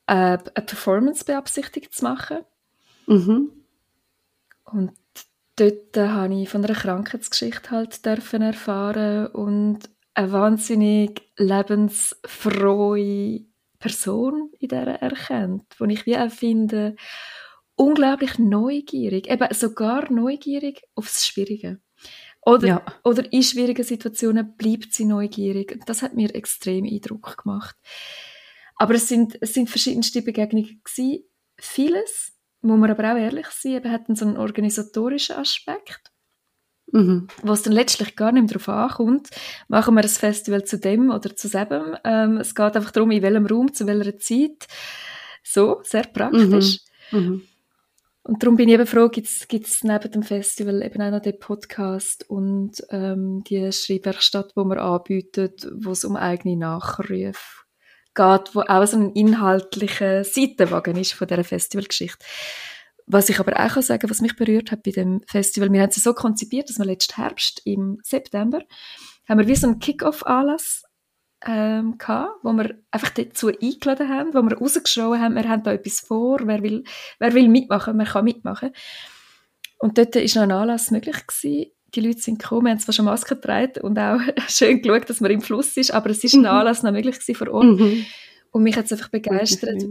äh, eine Performance beabsichtigt zu machen. Mhm. Und dort habe ich von einer Krankheitsgeschichte halt dürfen erfahren und eine wahnsinnig lebensfrohe Person in der erkennt, wo ich wie auch finde, unglaublich neugierig, eben sogar neugierig aufs Schwierige. Oder, ja. oder in schwierigen Situationen bleibt sie neugierig. Das hat mir extrem Eindruck gemacht. Aber es sind, es sind verschiedenste Begegnungen gewesen. Vieles, muss man aber auch ehrlich sein, eben hat so einen organisatorischen Aspekt. Mhm. Wo es dann letztlich gar nicht mehr darauf ankommt, machen wir ein Festival zu dem oder zu selben. Ähm, es geht einfach darum, in welchem Raum, zu welcher Zeit. So, sehr praktisch. Mhm. Mhm. Und darum bin ich eben froh, gibt es neben dem Festival eben auch noch den Podcast und ähm, die Schreibwerkstatt, wo man anbietet, wo es um eigene Nachrufe geht, wo auch so ein inhaltlicher Seitenwagen ist von dieser Festivalgeschichte. Was ich aber auch kann sagen, was mich berührt hat bei dem Festival, wir haben es so konzipiert, dass wir letzten Herbst im September haben wir wie so einen Kick-Off-Anlass ähm, gehabt, wo wir einfach dazu eingeladen haben, wo wir rausgeschrien haben, wir haben da etwas vor, wer will, wer will mitmachen, man kann mitmachen. Und dort ist noch ein Anlass möglich gewesen. Die Leute sind gekommen, haben zwar schon Masken getragen und auch schön geschaut, dass man im Fluss ist, aber es ist ein mhm. Anlass noch möglich gewesen vor Ort. Mhm. Und mich hat es einfach begeistert,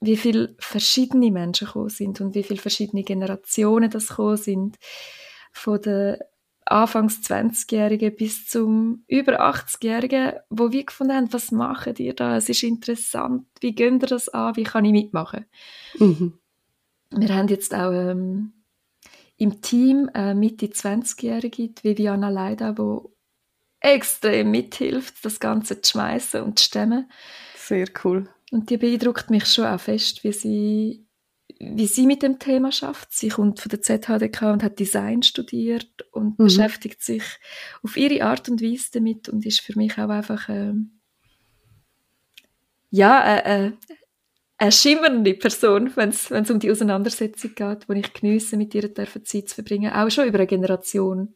wie viele verschiedene Menschen gekommen sind und wie viele verschiedene Generationen das gekommen sind. Von den Anfangs 20-Jährigen bis zum über 80-Jährigen, wo wir gefunden haben, was machen ihr da? Es ist interessant. Wie gehen ihr das an? Wie kann ich mitmachen? Mhm. Wir haben jetzt auch ähm, im Team äh, Mitte 20-Jährige, Viviana Leida, wo extrem mithilft, das Ganze zu schmeißen und zu stemmen. Sehr cool. Und die beeindruckt mich schon auch fest, wie sie wie sie mit dem Thema schafft. Sie kommt von der ZHDK und hat Design studiert und mhm. beschäftigt sich auf ihre Art und Weise damit und ist für mich auch einfach äh, ja äh, äh, eine schimmernde Person, wenn es um die Auseinandersetzung geht, wo ich geniesse, mit ihr dürfen Zeit zu verbringen, auch schon über eine Generation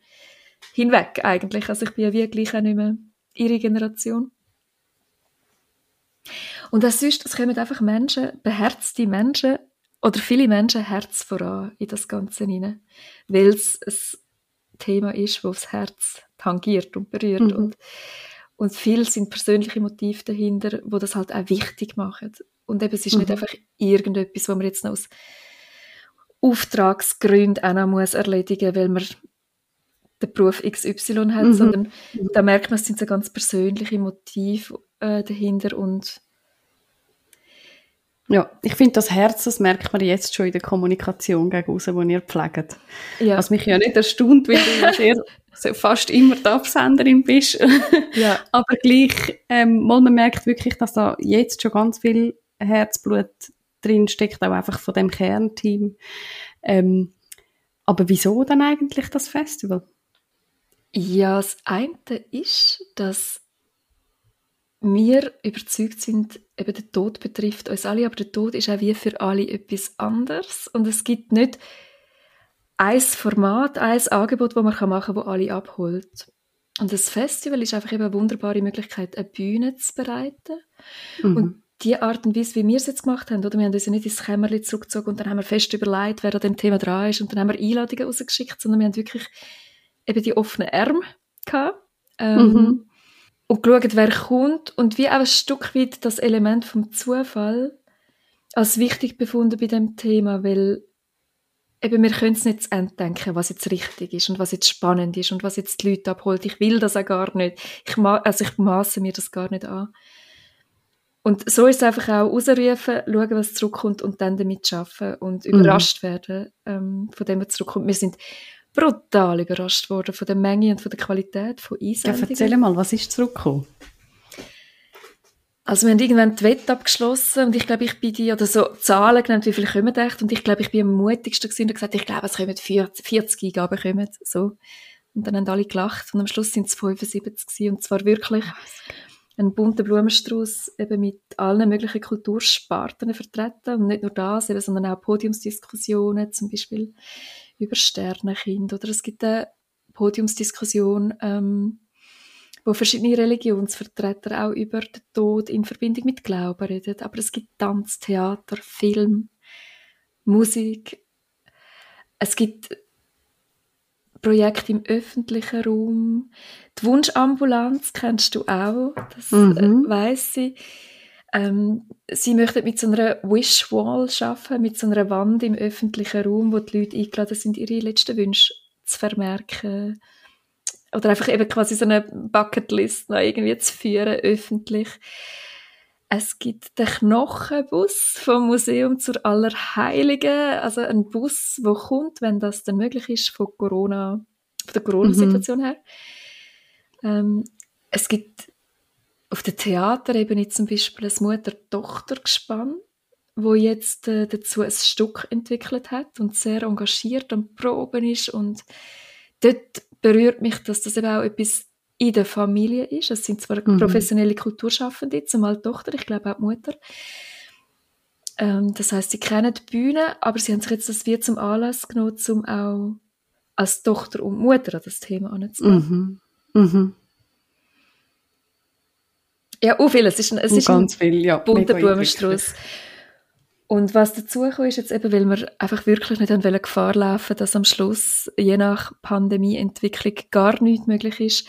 hinweg eigentlich. Also ich bin ja wirklich auch nicht mehr ihre Generation. Und das ist, es kommen einfach Menschen, beherzte Menschen, oder viele Menschen Herz voran in das Ganze hinein, weil es ein Thema ist, das das Herz tangiert und berührt mhm. und und viel sind persönliche Motive dahinter, wo das halt auch wichtig machen. Und eben, es ist mhm. nicht einfach irgendetwas, was man jetzt noch aus Auftragsgründen auch noch muss erledigen muss, weil man den Beruf XY hat, mhm. sondern da merkt man, es sind so ganz persönliche Motive äh, dahinter und ja, ich finde, das Herz, das merkt man jetzt schon in der Kommunikation gegen raus, die ihr pflegt. Ja. Was mich ja nicht erstaunt, weil du ja sehr, fast immer die Absenderin bist. ja. Aber gleich, ähm, man merkt wirklich, dass da jetzt schon ganz viel Herzblut drin steckt, auch einfach von dem Kernteam. Ähm, aber wieso dann eigentlich das Festival? Ja, das eine ist, dass wir überzeugt sind, eben der Tod betrifft uns alle, aber der Tod ist auch wie für alle etwas anderes und es gibt nicht ein Format, ein Angebot, das man machen kann, das alle abholt. Und das Festival ist einfach eben eine wunderbare Möglichkeit, eine Bühne zu bereiten. Mhm. Und die Art und Weise, wie wir es jetzt gemacht haben, oder? Wir haben uns ja nicht ins Kämmerchen zurückgezogen und dann haben wir fest überlegt, wer an dem Thema dran ist und dann haben wir Einladungen rausgeschickt, sondern wir haben wirklich eben die offenen Arme gehabt. Ähm, mhm und geschaut, wer kommt und wie auch ein Stück weit das Element vom Zufall als wichtig befunden bei dem Thema, weil eben wir können es nicht zu Ende denken, was jetzt richtig ist und was jetzt spannend ist und was jetzt die Leute abholt. Ich will das auch gar nicht. Ich, also ich maße mir das gar nicht an. Und so ist es einfach auch rausrufen, schauen, was zurückkommt und dann damit arbeiten und mhm. überrascht werden ähm, von dem, was zurückkommt. Wir sind brutal überrascht worden von der Menge und von der Qualität von Einsendungen. Ja, erzähl mal, was ist zurückgekommen? Also wir haben irgendwann die Wette abgeschlossen und ich glaube, ich bin die, oder so Zahlen genannt, wie viele kommen echt und ich glaube, ich bin am mutigsten gewesen und gesagt, ich glaube, es kommen 40, 40 Eingaben kommen, so. Und dann haben alle gelacht und am Schluss sind es 75 gewesen und zwar wirklich ein bunter Blumenstrauß eben mit allen möglichen Kultursparten vertreten und nicht nur das, eben, sondern auch Podiumsdiskussionen, zum Beispiel über Sternenkind oder es gibt eine Podiumsdiskussion, ähm, wo verschiedene Religionsvertreter auch über den Tod in Verbindung mit Glauben reden. Aber es gibt Tanz, Theater, Film, Musik. Es gibt Projekte im öffentlichen Raum. Die Wunschambulanz kennst du auch, das mhm. äh, weiss ich. Ähm, sie möchten mit so einer Wish-Wall arbeiten, mit so einer Wand im öffentlichen Raum, wo die Leute eingeladen sind, ihre letzten Wünsche zu vermerken. Oder einfach eben quasi so eine Bucketlist noch irgendwie zu führen, öffentlich. Es gibt den Knochenbus vom Museum zur Allerheiligen, also ein Bus, wo kommt, wenn das dann möglich ist, von Corona, von der Corona-Situation mhm. her. Ähm, es gibt auf der Theaterebene zum Beispiel ein Mutter-Tochter-Gespann, wo jetzt äh, dazu ein Stück entwickelt hat und sehr engagiert am Proben ist und dort berührt mich, dass das eben auch etwas in der Familie ist. Es sind zwar mhm. professionelle Kulturschaffende, zumal Tochter, ich glaube auch die Mutter. Ähm, das heißt, sie kennen die Bühne, aber sie haben sich jetzt das wie zum Anlass genommen, um auch als Tochter und Mutter an das Thema anzugehen. Mhm. Mhm. Ja, auch viel. Es ist ein, es ist ganz ein viel, ja, bunter Blumenstrauß. Und was dazu kam, ist jetzt eben, weil wir einfach wirklich nicht wollen Gefahr laufen, dass am Schluss, je nach Pandemieentwicklung, gar nichts möglich ist,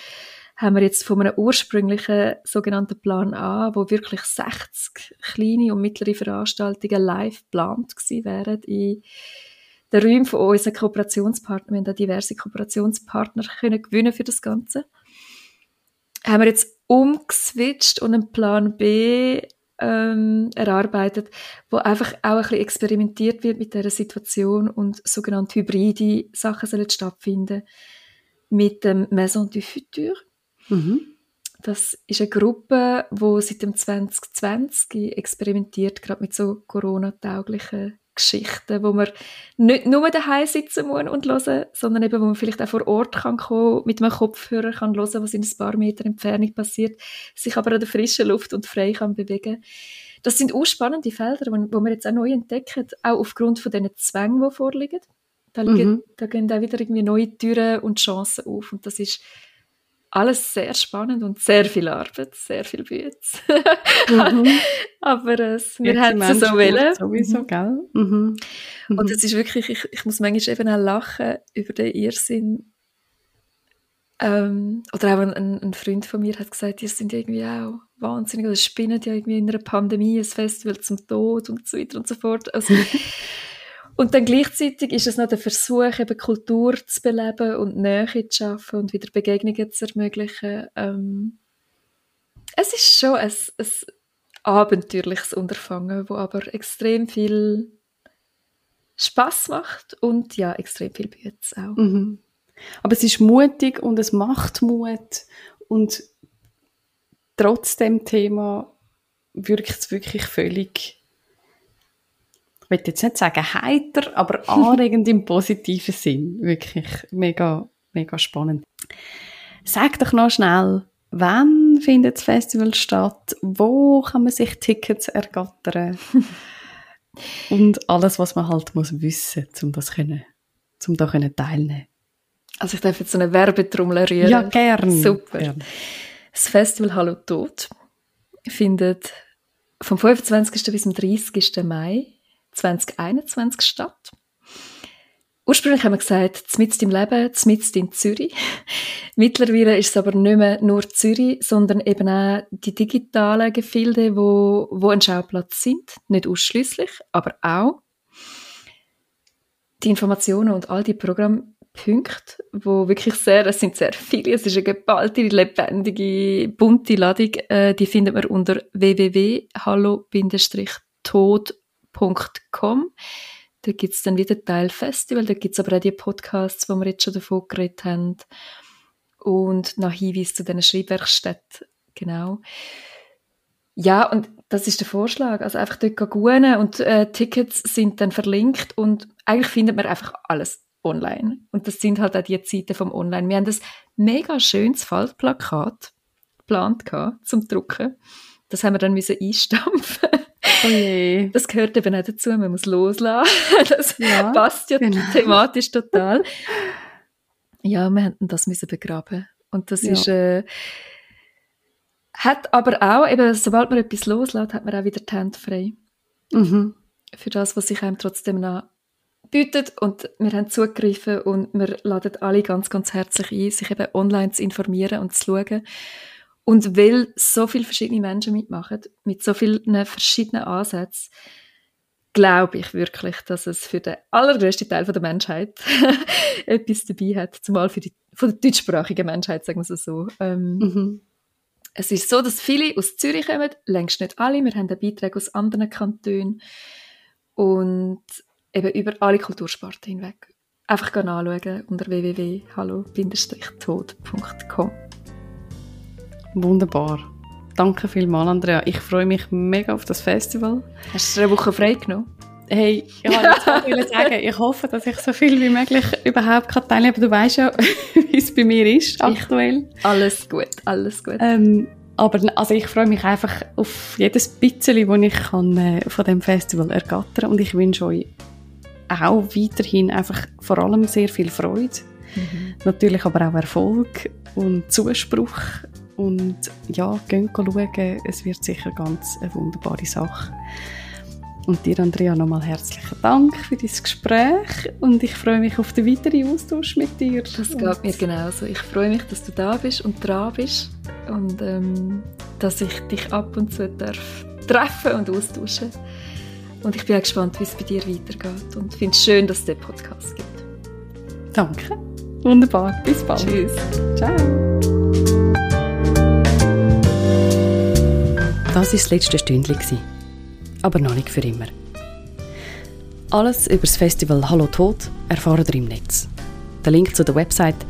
haben wir jetzt von einem ursprünglichen sogenannten Plan A, wo wirklich 60 kleine und mittlere Veranstaltungen live geplant gewesen wären in den Räumen von unseren Kooperationspartnern. Wir haben da diverse Kooperationspartner können gewinnen für das Ganze. Haben wir jetzt umgeswitcht und einen Plan B ähm, erarbeitet, wo einfach auch ein bisschen experimentiert wird mit dieser Situation und sogenannte hybride Sachen sollen stattfinden mit dem Maison du Futur. Mhm. Das ist eine Gruppe, die seit dem 2020 experimentiert, gerade mit so Corona-tauglichen Geschichten, wo man nicht nur daheim sitzen muss und hören, sondern eben, wo man vielleicht auch vor Ort kann kommen, mit einem Kopfhörer kann hören, was in ein paar Meter Entfernung passiert, sich aber an der frischen Luft und frei kann bewegen. Das sind auch spannende Felder, wo wir jetzt auch neu entdecken, auch aufgrund von diesen Zwängen, die vorliegen. Da, liegen, mhm. da gehen auch wieder irgendwie neue Türen und Chancen auf und das ist alles sehr spannend und sehr viel Arbeit, sehr viel Bütz. Mhm. Aber äh, wir haben es so wollen. Sowieso, mhm. gell? Mhm. Mhm. Und es ist wirklich, ich, ich muss manchmal eben auch lachen über den Irrsinn. Ähm, oder auch ein, ein, Freund von mir hat gesagt, ihr sind irgendwie auch wahnsinnig, oder spinnen ja irgendwie in einer Pandemie ein Festival zum Tod und so weiter und so fort. Also, Und dann gleichzeitig ist es noch der Versuch, eben Kultur zu beleben und Nähe zu schaffen und wieder Begegnungen zu ermöglichen. Ähm, es ist schon ein, ein abenteuerliches Unterfangen, wo aber extrem viel Spaß macht und ja, extrem viel Bütz auch. Mhm. Aber es ist mutig und es macht Mut und trotzdem Thema wirkt es wirklich völlig ich will jetzt nicht sagen heiter, aber anregend im positiven Sinn. Wirklich mega, mega spannend. Sag doch noch schnell, wann findet das Festival statt? Wo kann man sich Tickets ergattern? Und alles, was man halt muss wissen, um das können, um da können teilnehmen. Also ich darf jetzt so eine Werbetrommel rühren. Ja, gern. Super. Gern. Das Festival Hallo Tod findet vom 25. bis zum 30. Mai 2021 statt. Ursprünglich haben wir gesagt, mitten im Leben, mitten in Zürich. Mittlerweile ist es aber nicht mehr nur Zürich, sondern eben auch die digitalen Gefilde, wo, wo ein Schauplatz sind. Nicht ausschließlich, aber auch. Die Informationen und all die Programmpunkte, wo wirklich sehr, es sind sehr viele, es ist eine geballte, lebendige, bunte Ladung, äh, die findet man unter www.hallo-tod.com www.podcast.com. Da gibt es dann wieder Teil Festival, da gibt es aber auch die Podcasts, wo wir jetzt schon davon geredet haben. Und noch Hinweis zu diesen Schreibwerkstätten, genau. Ja, und das ist der Vorschlag. Also einfach dort gehen und äh, Tickets sind dann verlinkt und eigentlich findet man einfach alles online. Und das sind halt auch die Zeiten vom Online. Wir haben das mega schönes Faltplakat geplant zum Drucken. Das haben wir dann müssen einstampfen. Oh das gehört eben auch dazu, man muss loslassen. Das ja, passt ja genau. thematisch total. Ja, wir hätten das müssen begraben. Und das ja. ist, äh, hat aber auch, eben, sobald man etwas loslässt, hat man auch wieder die Hände frei. Mhm. Für das, was sich einem trotzdem noch bietet. Und wir haben zugegriffen und wir laden alle ganz, ganz herzlich ein, sich eben online zu informieren und zu schauen. Und weil so viele verschiedene Menschen mitmachen, mit so vielen verschiedenen Ansätzen, glaube ich wirklich, dass es für den allergrößten Teil der Menschheit etwas dabei hat, zumal für die von der deutschsprachigen Menschheit, sagen wir es so. Ähm, mhm. Es ist so, dass viele aus Zürich kommen, längst nicht alle. Wir haben Beitrag aus anderen Kantonen und eben über alle Kultursparten hinweg. Einfach anschauen unter www.hallo-tod.com. Wunderbar. Danke vielmals, Andrea. Ich freue mich mega auf das Festival. Hast du eine Woche frei genommen? Hey, ich wollte jetzt sagen, ich hoffe, dass ich so viel wie möglich überhaupt kann teilnehmen kann. Du weißt ja, wie es bei mir ist aktuell. Ich, alles gut, alles gut. Ähm, aber also ich freue mich einfach auf jedes bisschen, das ich kann, äh, von dem Festival ergattern und ich wünsche euch auch weiterhin einfach vor allem sehr viel Freude. Mhm. Natürlich aber auch Erfolg und Zuspruch und ja, gehen schauen, es wird sicher ganz eine wunderbare Sache. Und dir, Andrea, nochmal herzlichen Dank für dieses Gespräch und ich freue mich auf den weiteren Austausch mit dir. Das geht mir genauso. Ich freue mich, dass du da bist und dran bist und ähm, dass ich dich ab und zu darf treffen und austauschen Und ich bin auch gespannt, wie es bei dir weitergeht und finde es schön, dass es den Podcast gibt. Danke. Wunderbar. Bis bald. Tschüss. Ciao. Das war das letzte Stündchen aber noch nicht für immer. Alles über das Festival Hallo Tod erfahren ihr im Netz. Den Link zu der Website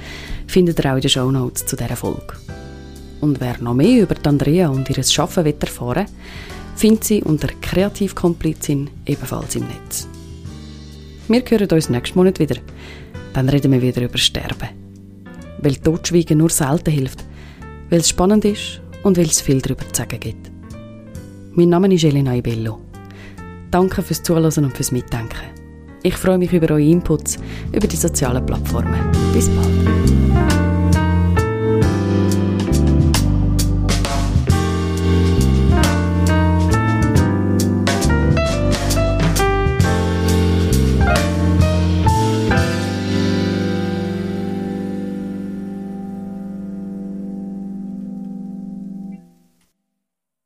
findet ihr auch in den Show Notes zu dieser Folge. Und wer noch mehr über Andrea und ihr Arbeiten will erfahren findet sie unter Kreativkomplizin ebenfalls im Netz. Wir hören uns nächsten Monat wieder. Dann reden wir wieder über Sterben. Weil Totschweigen nur selten hilft, weil es spannend ist und weil es viel darüber zu sagen gibt. Mein Name ist Elena Ibello. Danke fürs Zuhören und fürs Mitdenken. Ich freue mich über eure Inputs über die sozialen Plattformen. Bis bald.